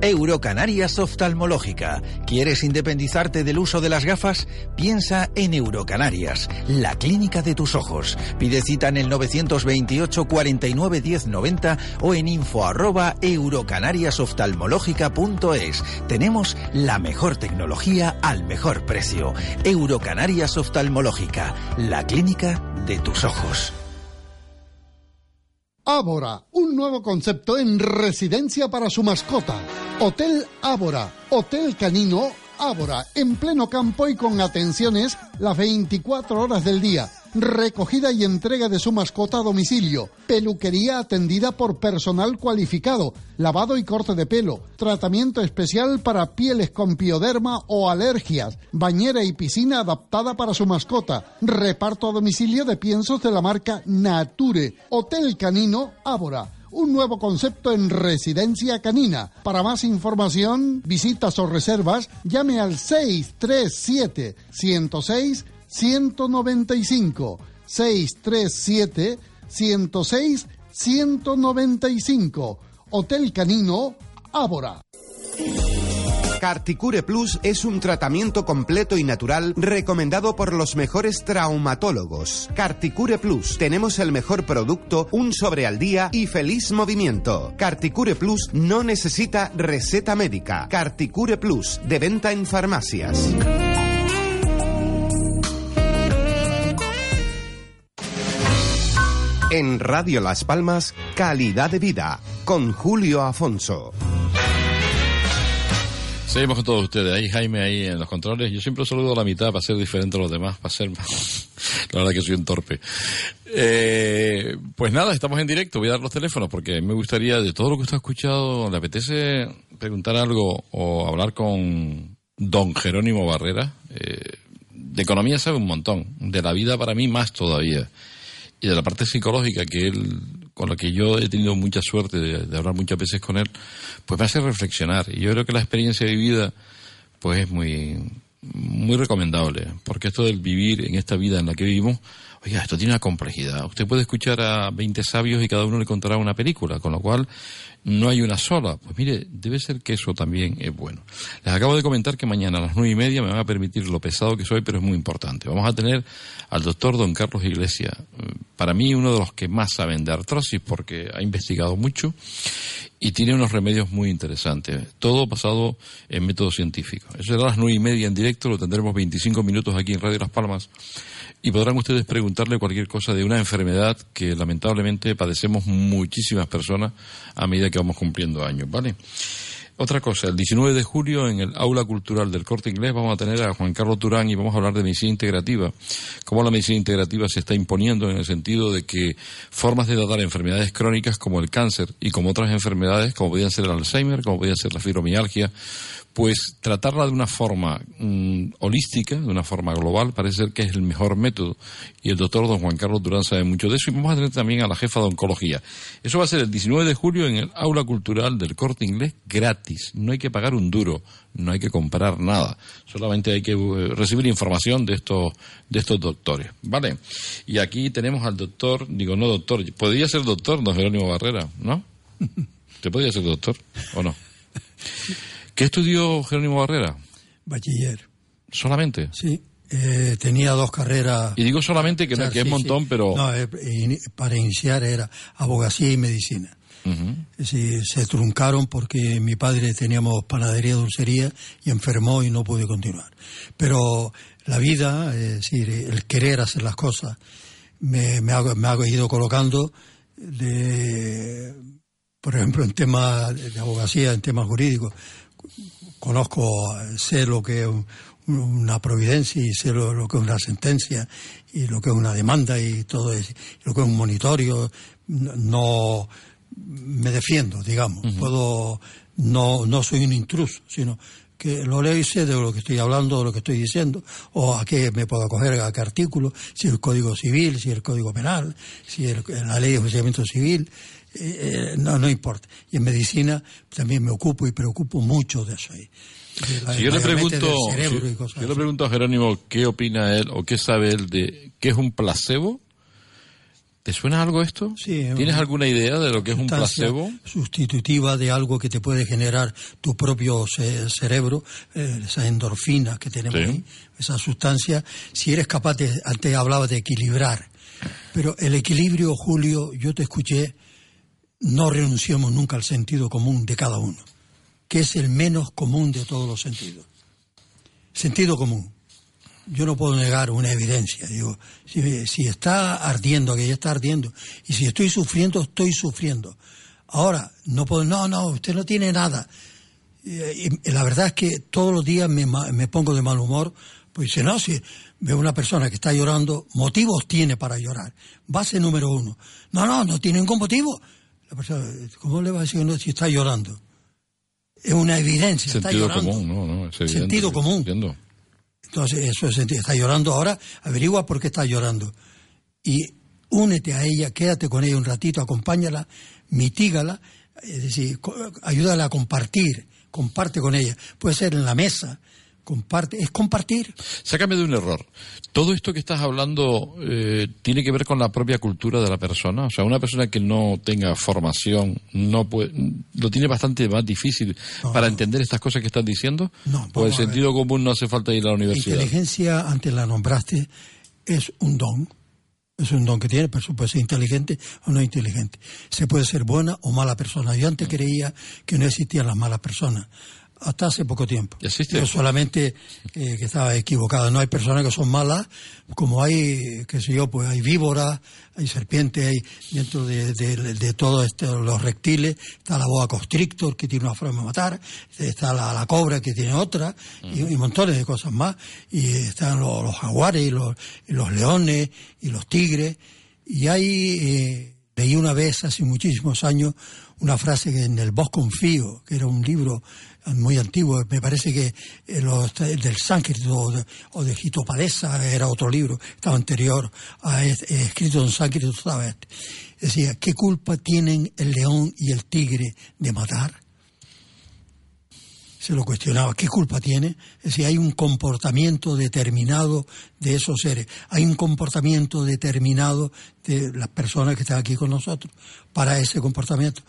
Eurocanarias Oftalmológica. ¿Quieres independizarte del uso de las gafas? Piensa en Eurocanarias, la clínica de tus ojos. Pide cita en el 928 49 10 90 o en info arroba eurocanariasoftalmológica.es. Tenemos la mejor tecnología al mejor precio. Eurocanarias Oftalmológica, la clínica de tus ojos. Ábora, un nuevo concepto en residencia para su mascota. Hotel Ábora, Hotel Canino Ábora, en pleno campo y con atenciones las 24 horas del día. Recogida y entrega de su mascota a domicilio. Peluquería atendida por personal cualificado. Lavado y corte de pelo. Tratamiento especial para pieles con pioderma o alergias. Bañera y piscina adaptada para su mascota. Reparto a domicilio de piensos de la marca Nature. Hotel Canino Ábora un nuevo concepto en residencia canina. Para más información, visitas o reservas, llame al 637 106 195 637 106 195 Hotel Canino Ábora. Carticure Plus es un tratamiento completo y natural recomendado por los mejores traumatólogos. Carticure Plus. Tenemos el mejor producto, un sobre al día y feliz movimiento. Carticure Plus no necesita receta médica. Carticure Plus, de venta en farmacias. En Radio Las Palmas, calidad de vida, con Julio Afonso. Seguimos con todos ustedes. Ahí Jaime, ahí en los controles. Yo siempre saludo a la mitad para ser diferente a los demás, para ser. La verdad que soy un torpe. Eh, pues nada, estamos en directo. Voy a dar los teléfonos porque me gustaría, de todo lo que usted ha escuchado, ¿le apetece preguntar algo o hablar con don Jerónimo Barrera? Eh, de economía sabe un montón. De la vida para mí más todavía. Y de la parte psicológica que él con la que yo he tenido mucha suerte de, hablar muchas veces con él, pues me hace reflexionar. Y yo creo que la experiencia vivida, pues es muy, muy recomendable, porque esto del vivir en esta vida en la que vivimos, oiga, esto tiene una complejidad. Usted puede escuchar a 20 sabios y cada uno le contará una película, con lo cual no hay una sola. Pues mire, debe ser que eso también es bueno. Les acabo de comentar que mañana a las nueve y media me van a permitir lo pesado que soy, pero es muy importante. Vamos a tener al doctor don Carlos Iglesias, para mí uno de los que más saben de artrosis porque ha investigado mucho y tiene unos remedios muy interesantes. Todo basado en método científico. Eso será a las nueve y media en directo, lo tendremos 25 minutos aquí en Radio Las Palmas y podrán ustedes preguntarle cualquier cosa de una enfermedad que lamentablemente padecemos muchísimas personas a medida que vamos cumpliendo años, ¿vale? Otra cosa, el 19 de julio en el Aula Cultural del Corte Inglés vamos a tener a Juan Carlos Turán y vamos a hablar de medicina integrativa. Cómo la medicina integrativa se está imponiendo en el sentido de que formas de tratar enfermedades crónicas como el cáncer y como otras enfermedades, como podían ser el Alzheimer, como podía ser la fibromialgia, pues tratarla de una forma mm, holística, de una forma global, parece ser que es el mejor método. Y el doctor don Juan Carlos Durán sabe mucho de eso. Y vamos a tener también a la jefa de oncología. Eso va a ser el 19 de julio en el aula cultural del corte inglés gratis. No hay que pagar un duro, no hay que comprar nada. Solamente hay que eh, recibir información de estos, de estos doctores. ¿Vale? Y aquí tenemos al doctor, digo, no doctor, podría ser doctor, don Jerónimo Barrera, ¿no? ¿Te podría ser doctor o no? ¿Qué estudió Jerónimo Barrera? Bachiller. ¿Solamente? Sí. Eh, tenía dos carreras. Y digo solamente que, no, que es montón, pero. No, eh, para iniciar era abogacía y medicina. se truncaron porque mi padre teníamos panadería, dulcería y enfermó y no pude continuar. Pero la vida, es decir, el querer hacer las cosas, me, me, ha, me ha ido colocando de, por ejemplo, en temas de abogacía, en temas jurídicos, conozco, sé lo que es una providencia y sé lo, que es una sentencia y lo que es una demanda y todo eso, lo que es un monitorio, no me defiendo, digamos, puedo, no, no soy un intruso, sino que lo leo y sé de lo que estoy hablando, de lo que estoy diciendo, o a qué me puedo acoger, a qué artículo, si el Código Civil, si el Código Penal, si la Ley de Enjuiciamiento Civil, eh, no, no importa. Y en medicina también me ocupo y preocupo mucho de eso ahí. si yo le pregunto, yo le pregunto a Jerónimo qué opina él o qué sabe él de qué es un placebo, ¿te suena algo esto? Sí, ¿Tienes alguna idea de lo que es un placebo? Sustitutiva de algo que te puede generar tu propio cerebro, eh, esas endorfinas que tenemos ahí, esa sustancia. Si eres capaz de, antes hablaba de equilibrar, pero el equilibrio, Julio, yo te escuché no renunciemos nunca al sentido común de cada uno, que es el menos común de todos los sentidos. Sentido común. Yo no puedo negar una evidencia. Digo, si, está ardiendo, que ya está ardiendo, y si estoy sufriendo, estoy sufriendo. Ahora, no puedo, no, no, usted no tiene nada. Y, la verdad es que todos los días me, me pongo de mal humor, pues dice, no, si veo una persona que está llorando, motivos tiene para llorar. Base número uno. No, no, no tiene ningún motivo la persona, ¿cómo le va a decir uno si está llorando? Es una evidencia. Sentido común, no, no, es Sentido común. Entonces, eso es sentido. Está llorando ahora, averigua por qué está llorando. Y únete a ella, quédate con ella un ratito, acompáñala, mitígala, es decir, ayúdala a compartir, comparte con ella. Puede ser en la mesa, comparte, es compartir. Sácame de un error. Todo esto que estás hablando eh, tiene que ver con la propia cultura de la persona. O sea, una persona que no tenga formación no puede, lo tiene bastante más difícil para entender estas cosas que estás diciendo. No, Por el sentido común no hace falta ir a la universidad. Inteligencia, antes la nombraste, es un don. Es un don que tiene, pero puede ser inteligente o no inteligente. Se puede ser buena o mala persona. Yo antes creía que no existían las malas personas. Hasta hace poco tiempo. ¿Ya existe? Yo solamente eh, que estaba equivocado. No hay personas que son malas, como hay, qué sé yo, pues hay víboras, hay serpientes, hay dentro de, de, de todos los reptiles, está la boa constrictor que tiene una forma de matar, está la, la cobra que tiene otra, y, y montones de cosas más, y están los, los jaguares y los, y los leones y los tigres, y hay, eh, leí una vez hace muchísimos años una frase que en el Bosque Confío, que era un libro muy antiguo, me parece que eh, los, del sánscrito o de, o de era otro libro, estaba anterior a este, escrito en sánscrito estaba este. Decía, ¿qué culpa tienen el león y el tigre de matar? Se lo cuestionaba, ¿qué culpa tiene? Es hay un comportamiento determinado de esos seres, hay un comportamiento determinado de las personas que están aquí con nosotros para ese comportamiento.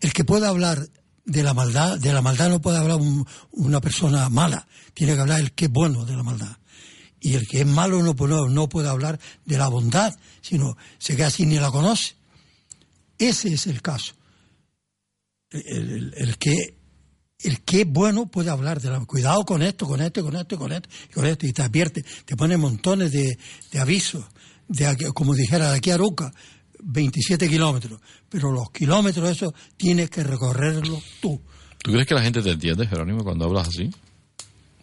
El que pueda hablar de la maldad, de la maldad no puede hablar un- una persona mala, tiene que hablar el que es bueno de la maldad. Y el que es malo no, puede- no puede hablar de la bondad, sino se queda así ni la conoce. Ese es el caso. El, que el que es bueno puede hablar de la cuidado con esto, con esto, con esto, con esto, con esto, y te advierte, te pone montones de, de avisos, de como dijera de aquí a Aruca, 27 kilómetros, pero los kilómetros esos tienes que recorrerlos tú. ¿Tú crees que la gente te entiende, Jerónimo, cuando hablas así?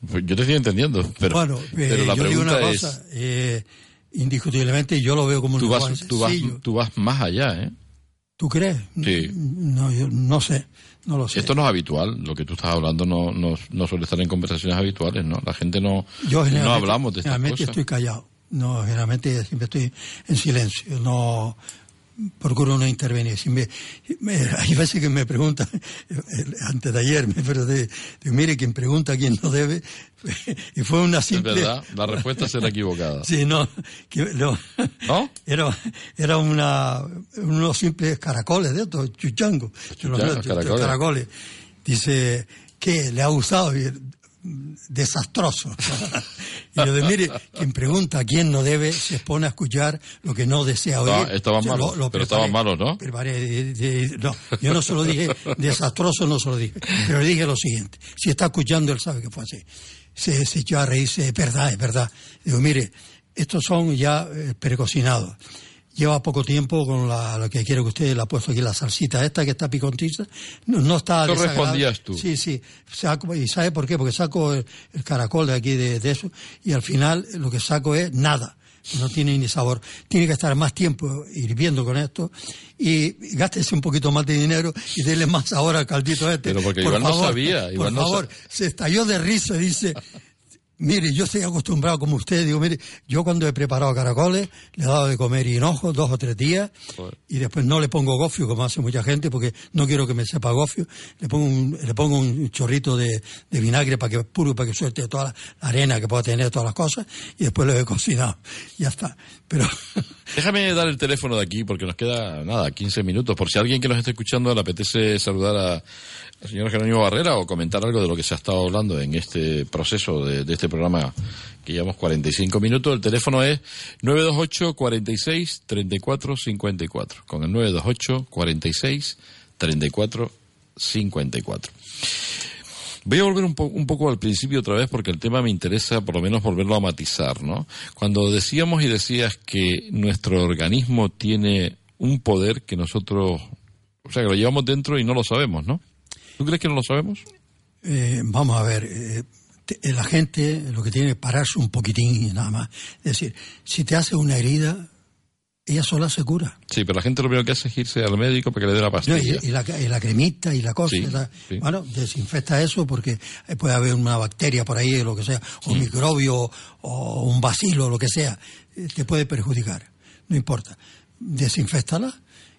Pues yo te estoy entendiendo, pero, bueno, eh, pero la yo digo pregunta una es, cosa, eh, indiscutiblemente yo lo veo como un tú vas, lenguaje tú, vas, tú vas más allá, ¿eh? ¿Tú crees? Sí. No, yo no sé, no lo sé. Esto no es habitual, lo que tú estás hablando no, no, no suele estar en conversaciones habituales, ¿no? La gente no, Yo no generalmente- hablamos de estas generalmente cosas. estoy callado. No, generalmente siempre estoy en silencio. No procuro no intervenir. Si me, me- hay veces que me preguntan, antes de ayer, me pregunté, digo, mire, quien pregunta a quien no debe, y fue una Es simple... verdad, la respuesta será equivocada. Sí, no, que- no. ¿No? Era, era una, unos simples caracoles de estos, chuchangos. Chuchangos, caracoles. caracoles. Dice, ¿qué? ¿Le ha gustado? Y, desastroso. y yo de, mire, quien pregunta a quién no debe, se expone a escuchar lo que no desea oír. Estaba- estaban O sea, malos, pero estaban malos, ¿no? de- de- no, yo no se lo dije, desastroso no se lo dije, pero le dije lo siguiente, si está escuchando él sabe que fue así. Se, se echó a reírse, es verdad, es verdad. Digo, mire, estos son ya eh, precocinados. Lleva poco tiempo con la, lo que quiero que usted le ha puesto aquí, la salsita esta que está picontita. No, no está desagradable. respondías tú. Sí, sí. Saco, ¿Y sabe por qué? Porque saco el, el caracol de aquí de, de eso y al final lo que saco es nada. No tiene ni sabor. Tiene que estar más tiempo hirviendo con esto y gástese un poquito más de dinero y dele más ahora al caldito este. Pero porque Por no favor, sabía, igual por no favor, se estalló de risa y dice, mire, yo estoy acostumbrado como usted, digo, mire, yo cuando he preparado caracoles le he dado de comer hinojo dos o tres días Joder. y después no le pongo gofio como hace mucha gente porque no quiero que me sepa gofio, le pongo un, le pongo un chorrito de, de vinagre para que puro para que suelte toda la, la arena que pueda tener todas las cosas y después lo he cocinado. Ya está. Pero Déjame dar el teléfono de aquí porque nos queda, nada, 15 minutos. Por si alguien que nos esté escuchando le apetece saludar a- al señor Jerónimo Barrera o comentar algo de lo que se ha estado hablando en este proceso de, de este programa que llevamos 45 minutos. El teléfono es 928 46 34 54. Con el 928 46 34 54. Voy a volver un, po- un poco al principio otra vez porque el tema me interesa por lo menos volverlo a matizar, ¿no? Cuando decíamos y decías que nuestro organismo tiene un poder que nosotros, o sea, que lo llevamos dentro y no lo sabemos, ¿no? ¿Tú crees que no lo sabemos? Eh, vamos a ver, eh, te- la gente lo que tiene es pararse un poquitín y nada más. Es decir, si te hace una herida, ella sola se cura. Sí, pero la gente lo primero que hace es irse al médico para que le dé la No, pastilla. y, y la, y la cremita y la cosa. Sí, la- sí. Bueno, desinfecta eso porque eh, puede haber una bacteria por ahí, lo que sea, o un microbio, o un bacilo, lo que sea. eh, Te puede perjudicar. No importa. Desinféctala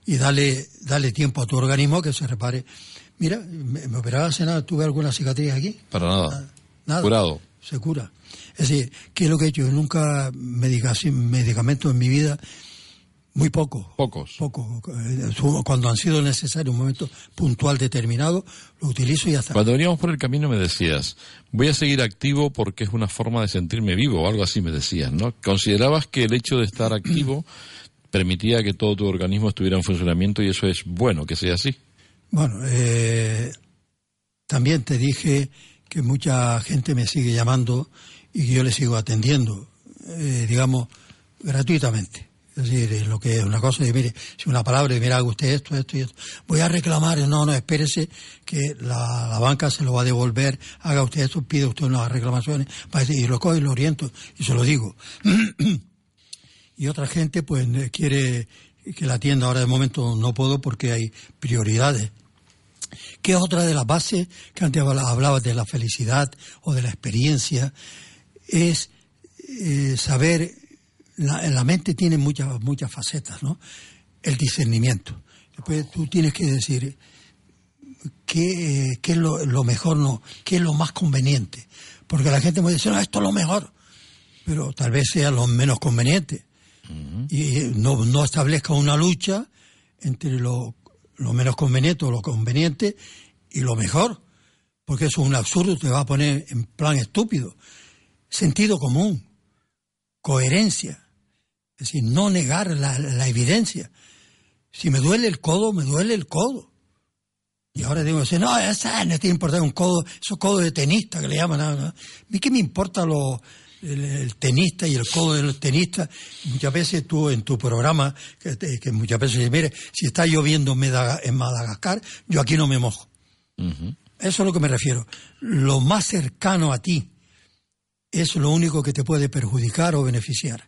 y dale, dale tiempo a tu organismo que se repare. Mira, me, me operaba hace nada, tuve alguna cicatriz aquí. Para nada. Nada. Curado. se cura. Es decir, ¿qué es lo que he hecho? Nunca medicación, medicamentos en mi vida, muy poco. Pocos. Poco. Eh, Cuando han sido necesarios, un momento puntual determinado, lo utilizo y ya está. Cuando veníamos por el camino me decías, voy a seguir activo porque es una forma de sentirme vivo, o algo así me decías, ¿no? ¿Considerabas que el hecho de estar activo permitía que todo tu organismo estuviera en funcionamiento y eso es bueno que sea así? Bueno, eh, también te dije que mucha gente me sigue llamando y que yo le sigo atendiendo, eh, digamos, gratuitamente. Es decir, lo que es una cosa, y mire, si una palabra, y haga usted esto, esto y esto. Voy a reclamar, no, no, espérese que la, banca se lo va a devolver, haga usted esto, pide usted unas reclamaciones, y lo cojo y lo oriento, y se lo digo. y otra gente, pues, quiere que la atienda, ahora de momento no puedo porque hay prioridades que es otra de las bases que antes hablabas de la felicidad o de la experiencia, es eh, saber, la, la mente tiene muchas, muchas facetas, ¿no? El discernimiento. Después tú tienes que decir qué, qué es lo, lo mejor, no, qué es lo más conveniente. Porque la gente me dice, no, esto es lo mejor, pero tal vez sea lo menos conveniente. Y eh, no, no establezca una lucha entre lo lo menos conveniente o lo conveniente y lo mejor, porque eso es un absurdo, te va a poner en plan estúpido. Sentido común, coherencia, es decir, no negar la, la evidencia. Si me duele el codo, me duele el codo. Y ahora digo, no, esa no tiene importancia un codo, esos codos de tenista que le llaman. ¿no? ¿A mí qué me importa lo, el, el, tenista y el codo del tenista. Muchas veces tú en tu programa, que, que muchas veces dices, mire, si está lloviendo en Madagascar, yo aquí no me mojo. Uh -huh. Eso es a lo que me refiero. Lo más cercano a ti es lo único que te puede perjudicar o beneficiar.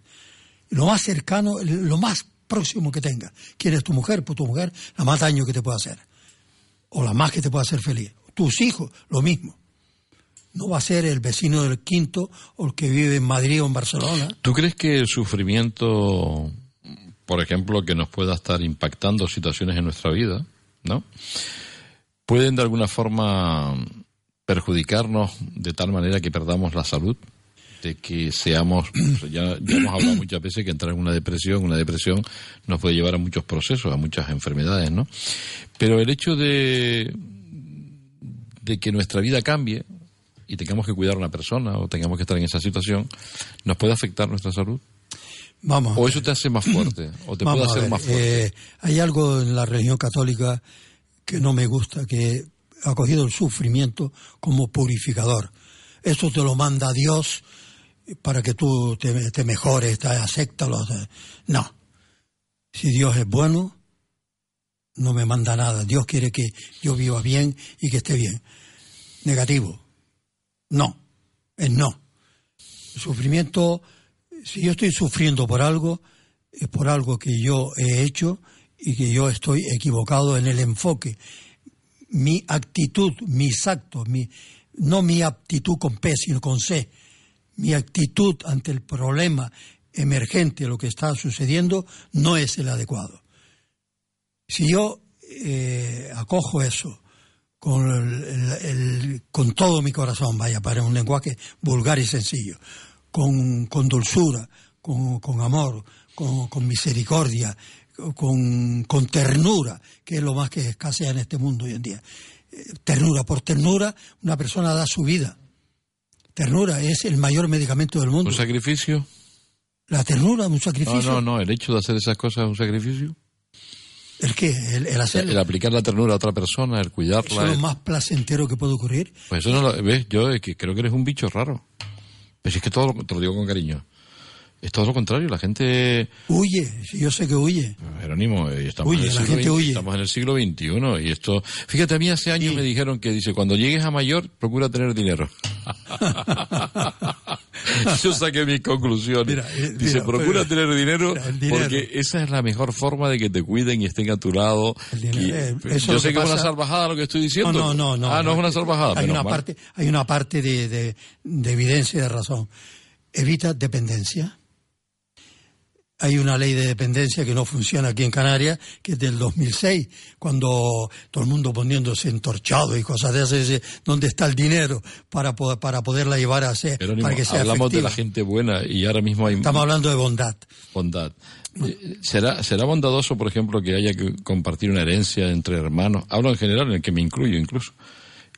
Lo más cercano, lo más próximo que tenga. ¿Quién es tu mujer? Pues tu mujer, la más daño que te puede hacer. O la más que te puede hacer feliz. Tus hijos, lo mismo no va a ser el vecino del quinto o el que vive en Madrid o en Barcelona. ¿Tú crees que el sufrimiento, por ejemplo, que nos pueda estar impactando situaciones en nuestra vida, ¿no? Pueden de alguna forma perjudicarnos de tal manera que perdamos la salud? De que seamos, ya, ya, hemos hablado muchas veces que entrar en una depresión, una depresión nos puede llevar a muchos procesos, a muchas enfermedades, ¿no? Pero el hecho de, de que nuestra vida cambie, y tengamos que cuidar a una persona o tengamos que estar en esa situación, ¿nos puede afectar nuestra salud? Vamos. ¿O eso te hace más fuerte? ¿O te puede hacer más fuerte? Eh, hay algo en la religión católica que no me gusta, que ha cogido el sufrimiento como purificador. Esto te lo manda Dios para que tú te, te mejores, te acéptalo. No. Si Dios es bueno, no me manda nada. Dios quiere que yo viva bien y que esté bien. Negativo. No, es no. Sufrimiento, si yo estoy sufriendo por algo, es por algo que yo he hecho y que yo estoy equivocado en el enfoque. Mi actitud, mis actos, mi, no mi aptitud con P, sino con C, mi actitud ante el problema emergente, lo que está sucediendo, no es el adecuado. Si yo eh, acojo eso, con, todo mi corazón, vaya, para un lenguaje vulgar y sencillo, con, dulzura, con, amor, con, misericordia, con, con, ternura, que es lo más que escasea en este mundo hoy en día. Ternura, por ternura, una persona da su vida. Ternura es el mayor medicamento del mundo. ¿Un sacrificio? La ternura, un sacrificio. No, no, no, el hecho de hacer esas cosas es un sacrificio. ¿El qué? El, el hacer... El aplicar la ternura a otra persona, el cuidarla. ¿Eso es lo más placentero que puede ocurrir? Pues eso no lo... ¿Ves? Yo es que creo que eres un bicho raro. Pero si es que todo, te lo digo con cariño. Es todo lo contrario, la gente... Huye, yo sé que huye. Jerónimo, estamos, huye, en el la siglo gente 20, huye. estamos en el siglo XXI y esto... Fíjate, a mí hace años Sí. me dijeron que, dice, cuando llegues a mayor, procura tener dinero. yo saqué mis conclusiones. Mira, eh, dice, mira, procura pero- tener dinero, mira, el dinero. porque esa es la mejor forma de que te cuiden y estén a tu lado. Y- eh, eso yo sé que es una salvajada lo que estoy diciendo. No, no, no, no. Ah, no es una salvajada. Hay una mal. parte, hay una parte de, de, de evidencia y de razón. Evita dependencia. Hay una ley de dependencia que no funciona aquí en Canarias, que es del 2006, cuando todo el mundo poniéndose entorchado y cosas de esas, ¿dónde está el dinero para, poder, para poderla llevar a Jerónimo, para que sea hablamos de la gente buena y ahora mismo hay Estamos hablando de bondad. bondad. Eh, ¿Será, ¿Será bondadoso, por ejemplo, que haya que compartir una herencia entre hermanos? Hablo en general, en el que me incluyo incluso.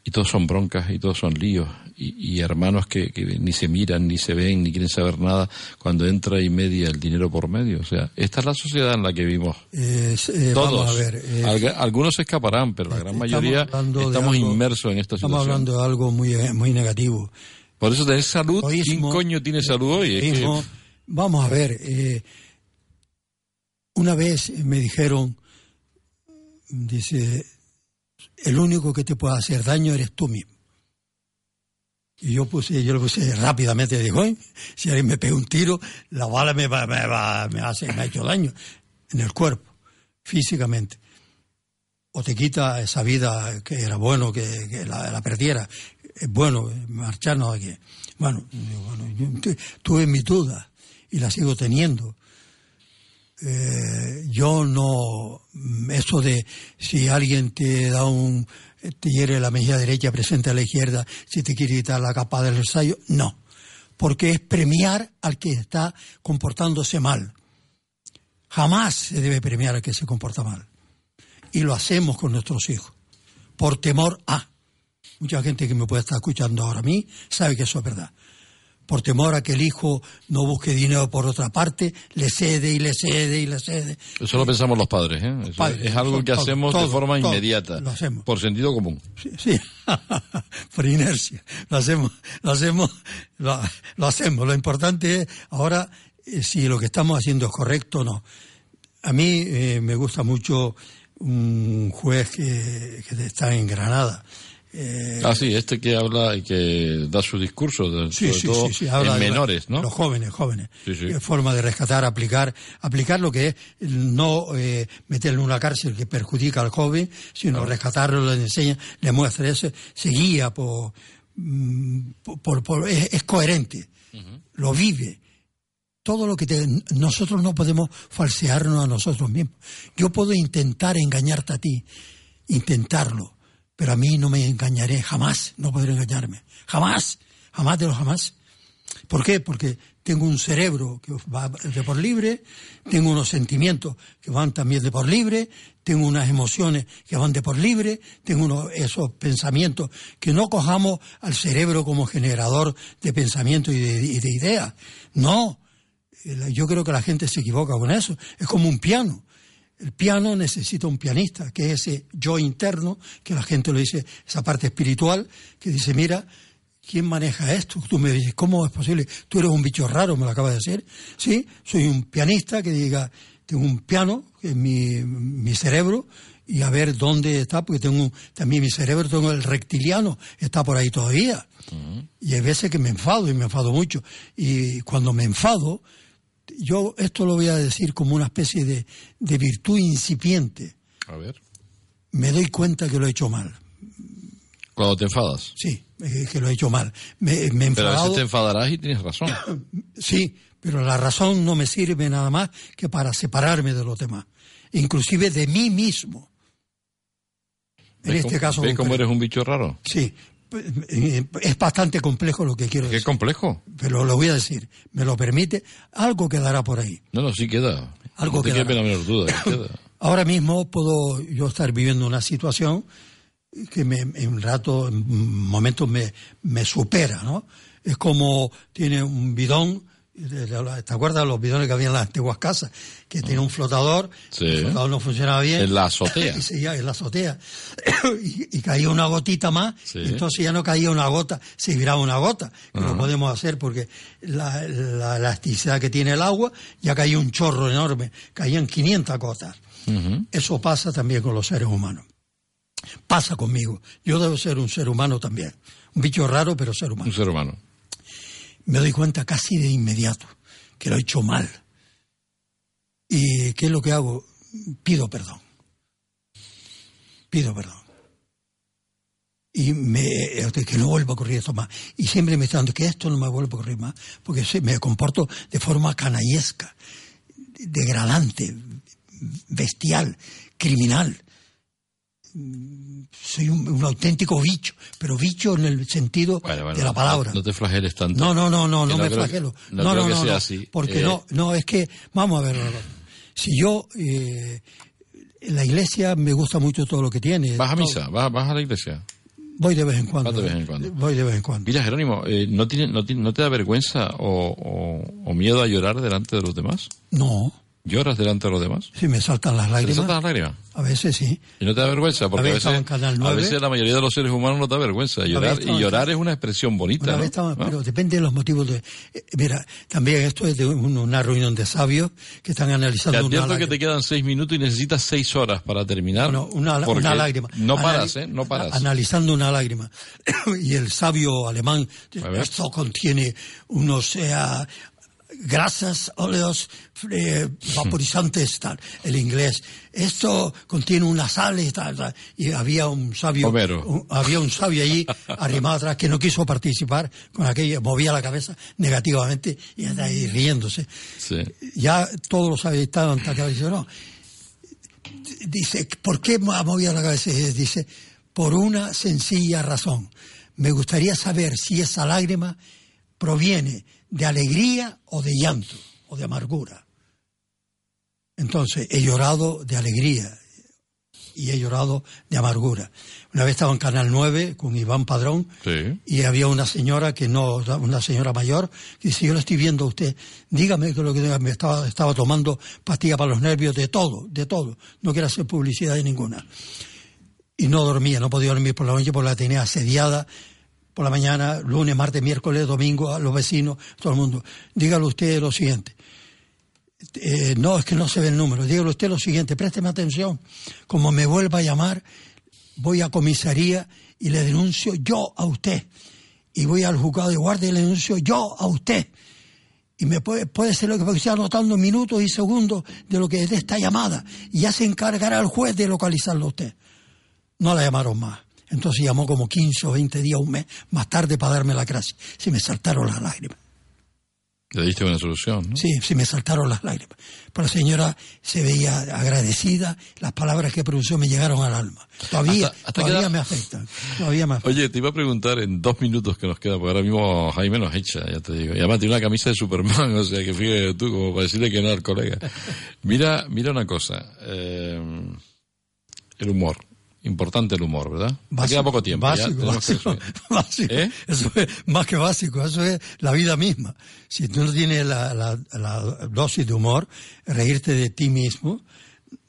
Y todos son broncas y todos son líos. Y, y hermanos que, que ni se miran, ni se ven, ni quieren saber nada cuando entra y media el dinero por medio. O sea, esta es la sociedad en la que vivimos. Eh, eh, Todos. Vamos a ver. eh, Alga- Algunos se escaparán, pero la gran estamos mayoría estamos algo- inmersos en esta Estamos situación. hablando de algo muy, muy negativo. Por eso tener salud, ¿quién coño tiene salud hoy? Es que- egoísmo. Vamos a ver, eh, una vez me dijeron, dice, el único que te puede hacer daño eres tú mismo. Y yo puse, yo lo puse rápidamente, digo, "Ay, si alguien me pega un tiro, la bala me va, me va- me hace, me ha hecho daño en el cuerpo, físicamente. O te quita esa vida que era bueno que, la, perdiera. Es bueno marcharnos de aquí. Bueno, bueno, yo tu- tuve mis dudas y las sigo teniendo. Eh, yo no, eso de si alguien te da un, te hiere la mejilla derecha, presenta a la izquierda, si te quiere quitar la capa del ensayo, no. Porque es premiar al que está comportándose mal. Jamás se debe premiar al que se comporta mal. Y lo hacemos con nuestros hijos. Por temor a. Mucha gente que me puede estar escuchando ahora a mí sabe que eso es verdad. Por temor a que el hijo no busque dinero por otra parte, le cede y le cede y le cede. Eso lo pensamos los padres, ¿eh? Eso padres, es algo que todo, hacemos de forma todo, inmediata, lo hacemos. por sentido común. Sí, sí. por inercia. Lo hacemos, lo hacemos, lo, lo hacemos. Lo importante es ahora eh, si lo que estamos haciendo es correcto o no. A mí eh, me gusta mucho un juez que, que está en Granada. Eh, Ah, sí, este que habla y que da sus discursos, de- Sí, sobre sí, todo sí, habla en menores, ¿no? Los jóvenes, jóvenes. Sí, sí. Eh, Forma de rescatar, aplicar, aplicar lo que es no eh, meterlo en una cárcel que perjudica al joven, sino rescatarlo, le enseña, le muestra eso, se guía por, mm, por, por- por- es, es coherente, lo vive. Todo lo que te- nosotros no podemos falsearnos a nosotros mismos. Yo puedo intentar engañarte a ti, intentarlo, pero a mí no me engañaré jamás, no podré engañarme, jamás, jamás de los jamás. ¿Por qué? Porque tengo un cerebro que va de por libre, tengo unos sentimientos que van también de por libre, tengo unas emociones que van de por libre, tengo unos, esos pensamientos que no cojamos al cerebro como generador de pensamientos y de, y de ideas. No, Eh, yo creo que la gente se equivoca con eso. Es como un piano. El piano necesita un pianista, que es ese yo interno, que la gente lo dice, esa parte espiritual, que dice, mira, ¿quién maneja esto? Tú me dices, ¿cómo es posible? Tú eres un bicho raro, me lo acabas de decir. Sí, soy un pianista que diga, tengo un piano, que es mi, mi cerebro, y a ver dónde está, porque tengo también mi cerebro, tengo el reptiliano, está por ahí todavía. Y hay veces que me enfado, y me enfado mucho. Y cuando me enfado, yo esto lo voy a decir como una especie de, de virtud incipiente. A ver. Me doy cuenta que lo he hecho mal. Cuando te enfadas. Sí, eh, que lo he hecho mal. Me, me he Pero a veces te enfadarás y tienes razón. Sí, pero la razón no me sirve nada más que para separarme de los demás, inclusive de mí mismo. En ¿Ves este cómo- caso. ¿Ves cómo eres un bicho raro? Sí, es bastante complejo lo que quiero Qué decir, complejo. pero lo voy a decir. ¿Me lo permite? Algo quedará por ahí. No, no, sí queda. Algo no te quedará. quepa la menor duda. que queda. Ahora mismo puedo yo estar viviendo una situación que me, en un rato, en momentos me, me supera, ¿no? Es como tiene un bidón, ¿te acuerdas de los bidones que había en las antiguas casas? Que tiene un flotador, Sí. el flotador no funcionaba bien. En la azotea. Y seguía en la azotea. y, y caía una gotita más, Sí. entonces ya no caía una gota, se viraba una gota. Que lo podemos hacer porque la, la elasticidad que tiene el agua, ya caía un chorro enorme, caían 500 gotas. Eso pasa también con los seres humanos. Pasa conmigo. Yo debo ser un ser humano también. Un bicho raro, pero ser humano. Un ser humano. Me doy cuenta casi de inmediato que lo he hecho mal. ¿Y qué es lo que hago? Pido perdón. Pido perdón. Y me, que no vuelva a ocurrir esto más. Y siempre me está dando que esto no me vuelva a ocurrir más, porque me comporto de forma canallesca. degradante, bestial, criminal. Soy un, un auténtico bicho, pero bicho en el sentido Bueno, bueno, de la palabra. No, te flageles tanto. No, no, no, no, no me creo- flagelo. no No, no, no, no, así. porque Eh, no, no, es que, vamos a ver, si yo, eh, en la iglesia me gusta mucho todo lo que tiene. ¿Vas a misa? ¿Vas, vas a la iglesia? Voy de vez en cuando. Vas de vez en cuando. Voy de vez en cuando. Mira, Jerónimo, eh, ¿no, tiene, no, tiene- ¿no te da vergüenza o, o- o miedo a llorar delante de los demás? No, ¿Lloras delante de los demás? si me saltan las ¿Te lágrimas. saltan las lágrimas? A veces sí. ¿Y no te da vergüenza? Porque a veces, estaba en Canal a 9. veces la mayoría de los seres humanos no da vergüenza llorar. Y llorar es una expresión bonita, Una ¿no? vez estaba- ¿No? pero depende de los motivos de. eh, mira, también esto es de un- una reunión de sabios que están Te analizando una advierto que lágrima. te quedan seis minutos y necesitas seis horas para terminar. Bueno, una, lágrima. No Anali- paras, ¿eh? No paras. Analizando una lágrima. y el sabio alemán, esto contiene unos eh, grasas, óleos eh, vaporizantes, tal. El inglés, esto contiene unas sales, tal, tal. Y había un sabio, un- había un sabio allí arrimado atrás que no quiso participar con aquello, movía la cabeza negativamente y anda ahí riéndose Sí. ya todos los sabios estaban atacados. Dice, no. Dice, ¿por qué ha movido la cabeza? Y Dice, por una sencilla razón. Me gustaría saber si esa lágrima proviene de alegría o de llanto o de amargura. Entonces, he llorado de alegría y he llorado de amargura. Una vez estaba en Canal 9 con Iván Padrón Sí. y había una señora que no, una señora mayor, que dice, yo lo estoy viendo a usted, dígame que lo que me estaba, estaba tomando pastillas para los nervios, de todo, de todo. No quiero hacer publicidad de ninguna. Y no dormía, no podía dormir por la noche porque la tenía asediada por la mañana, lunes, martes, miércoles, domingo, a los vecinos, todo el mundo. Dígale usted lo siguiente. Eh, no, es que no se ve el número. Dígale usted lo siguiente, présteme atención. Como me vuelva a llamar, voy a comisaría y le denuncio yo a usted. Y voy al juzgado de guardia y le denuncio yo a usted. Y me puede, puede ser lo que estoy anotando minutos y segundos de lo que es de esta llamada. Y ya se encargará el juez de localizarlo a usted. No la llamaron más. Entonces llamó como 15 o 20 días, un mes más tarde para darme la gracia. Se me saltaron las lágrimas. Le diste una solución, ¿no? Sí, se me saltaron las lágrimas. Pero la señora se veía agradecida, las palabras que pronunció me llegaron al alma. Todavía, Hasta- hasta todavía me afectan. Todavía me afectan. Oye, te iba a preguntar en dos minutos que nos queda, porque ahora mismo Jaime nos echa, ya te digo. Y además tiene una camisa de Superman, o sea que fíjate tú, como para decirle que no al colega. Mira, mira una cosa. eh, el humor. Importante el humor, ¿verdad? Me queda poco tiempo. ya Básico, que básico, básico. ¿Eh? Eso es más que básico, eso es la vida misma. Si tú no tienes la, la- la dosis de humor, reírte de ti mismo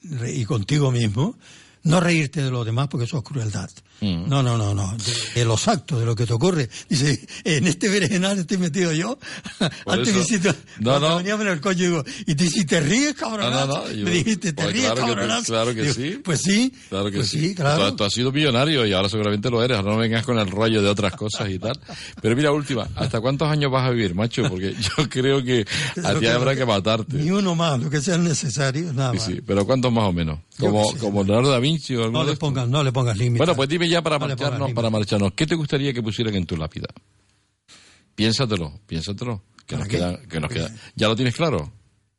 y contigo mismo, no reírte de los demás porque eso es crueldad. Mm. No, no, no, no. De, de los actos, de lo que te ocurre. Dice, en este berenjenal estoy metido yo. Por Antes eso- hiciste, No, no. veníamos en el coche digo, y te, si te ríes, cabrón. No, no, no, yo- me dijiste, te pues ríes, claro que cabronazo?". claro que Digo, sí. Pues sí. Claro que pues sí. claro. Tú, tú has sido millonario y ahora seguramente lo eres. Ahora no vengas con el rollo de otras cosas y tal. Pero mira, última, ¿hasta cuántos años vas a vivir, macho? Porque yo creo que a ti habrá que matarte. Ni uno más, lo que sea necesario, nada Sí, más. sí, pero ¿cuántos más o menos? Como, Leonardo da Vinci o alguno No de le pongas, no le pongas límites. Bueno, pues dime ya para No marcharnos, para marcharnos, ¿qué te gustaría que pusieran en tu lápida? Piénsatelo, piénsatelo. Que nos queda, que nos queda. ¿Ya lo tienes claro?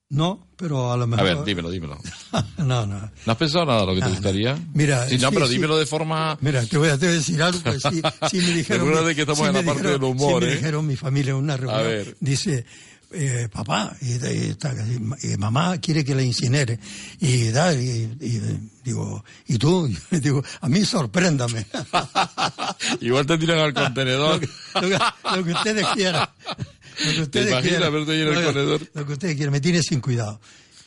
No, pero a lo A mejor. ver, dímelo, dímelo. no, no. ¿No has pensado nada de lo que te gustaría? Mira, Sí, no, sí, pero sí. dímelo de forma... Mira, te voy a, te voy a decir algo, pues sí, sí me dijeron. Recuerda que estamos en la parte dijeron- del humor, sí me ¿eh? dijeron mi familia en una reunión. ver. Dice, eh, papá, y, y está- y mamá quiere que la incinere. Y, da, y, y, digo, ¿y tú? Y digo, a mí sorpréndame. Igual te tiran al contenedor. lo, que, lo que ustedes quieran. Lo que ustedes imaginas quieran. verte ahí en el Lo que- contenedor? Lo que ustedes quieran, me tiene sin cuidado.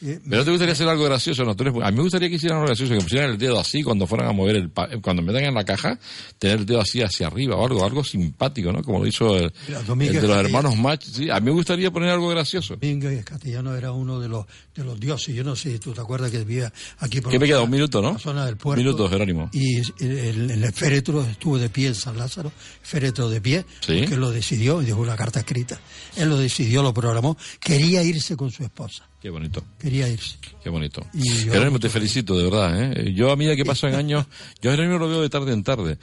Eh, Pero te gustaría hacer algo gracioso, ¿no? Tú eres- a mí me gustaría que hicieran algo gracioso, que pusieran el dedo así cuando fueran a mover el... pa- Cuando metan en la caja, tener el dedo así hacia arriba o algo, algo simpático, ¿no? Como lo hizo el, Mira, el Domínguez de los hermanos Mach. Sí, a mí me gustaría poner algo gracioso. Domínguez Castellano era uno de los de los dioses. Yo no sé si tú te acuerdas que vivía aquí por ¿Qué la me queda? Un minuto, ¿no? la zona del puerto. Minuto, Jerónimo. Y el, el, féretro estuvo de pie en San Lázaro, féretro de pie, Sí. porque él lo decidió y dejó una carta escrita. Él lo decidió, lo programó. Quería irse con su esposa. Qué bonito. Quería irse. Qué bonito. Jerónimo, te felicito, de verdad. ¿eh? Yo a medida que pasan años, yo a Jerónimo lo veo de tarde en tarde.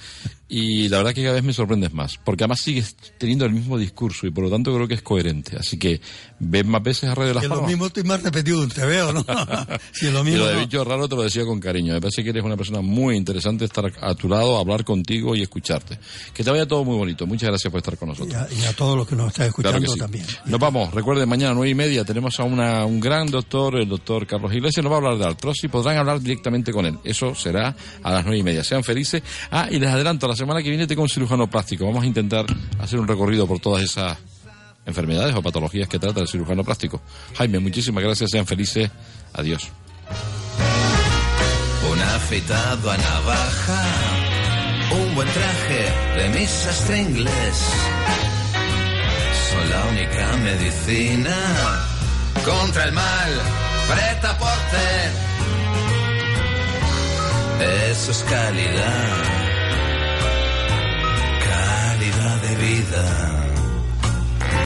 Y la verdad que cada vez me sorprendes más. Porque además sigues teniendo el mismo discurso y por lo tanto creo que es coherente. Así que ven más veces a Radio Las Que lo Palmas. mismo estoy más repetido, te veo, ¿no? si lo Y mismo. lo de bicho raro te lo decía con cariño. Me parece que eres una persona muy interesante estar a tu lado, hablar contigo y escucharte. Que te vaya todo muy bonito. Muchas gracias por estar con Y nosotros. a, y a todos los que nos están escuchando Claro sí. también. Nos vamos. Recuerden, mañana a nueve y media tenemos a una- un gran doctor, el doctor Carlos Iglesias. Nos va a hablar de artrosis. Podrán hablar directamente con él. Eso será a las nueve y media. Sean felices. Ah, y les adelanto, la semana que viene tengo un cirujano plástico. Vamos a intentar hacer un recorrido por todas esas enfermedades o patologías que trata el cirujano plástico. Jaime, muchísimas gracias. Sean felices. Adiós. Un afeitado a navaja, un buen traje de mi sastre inglés. Son la única medicina contra el mal. Preta porte. Eso es calidad. vida.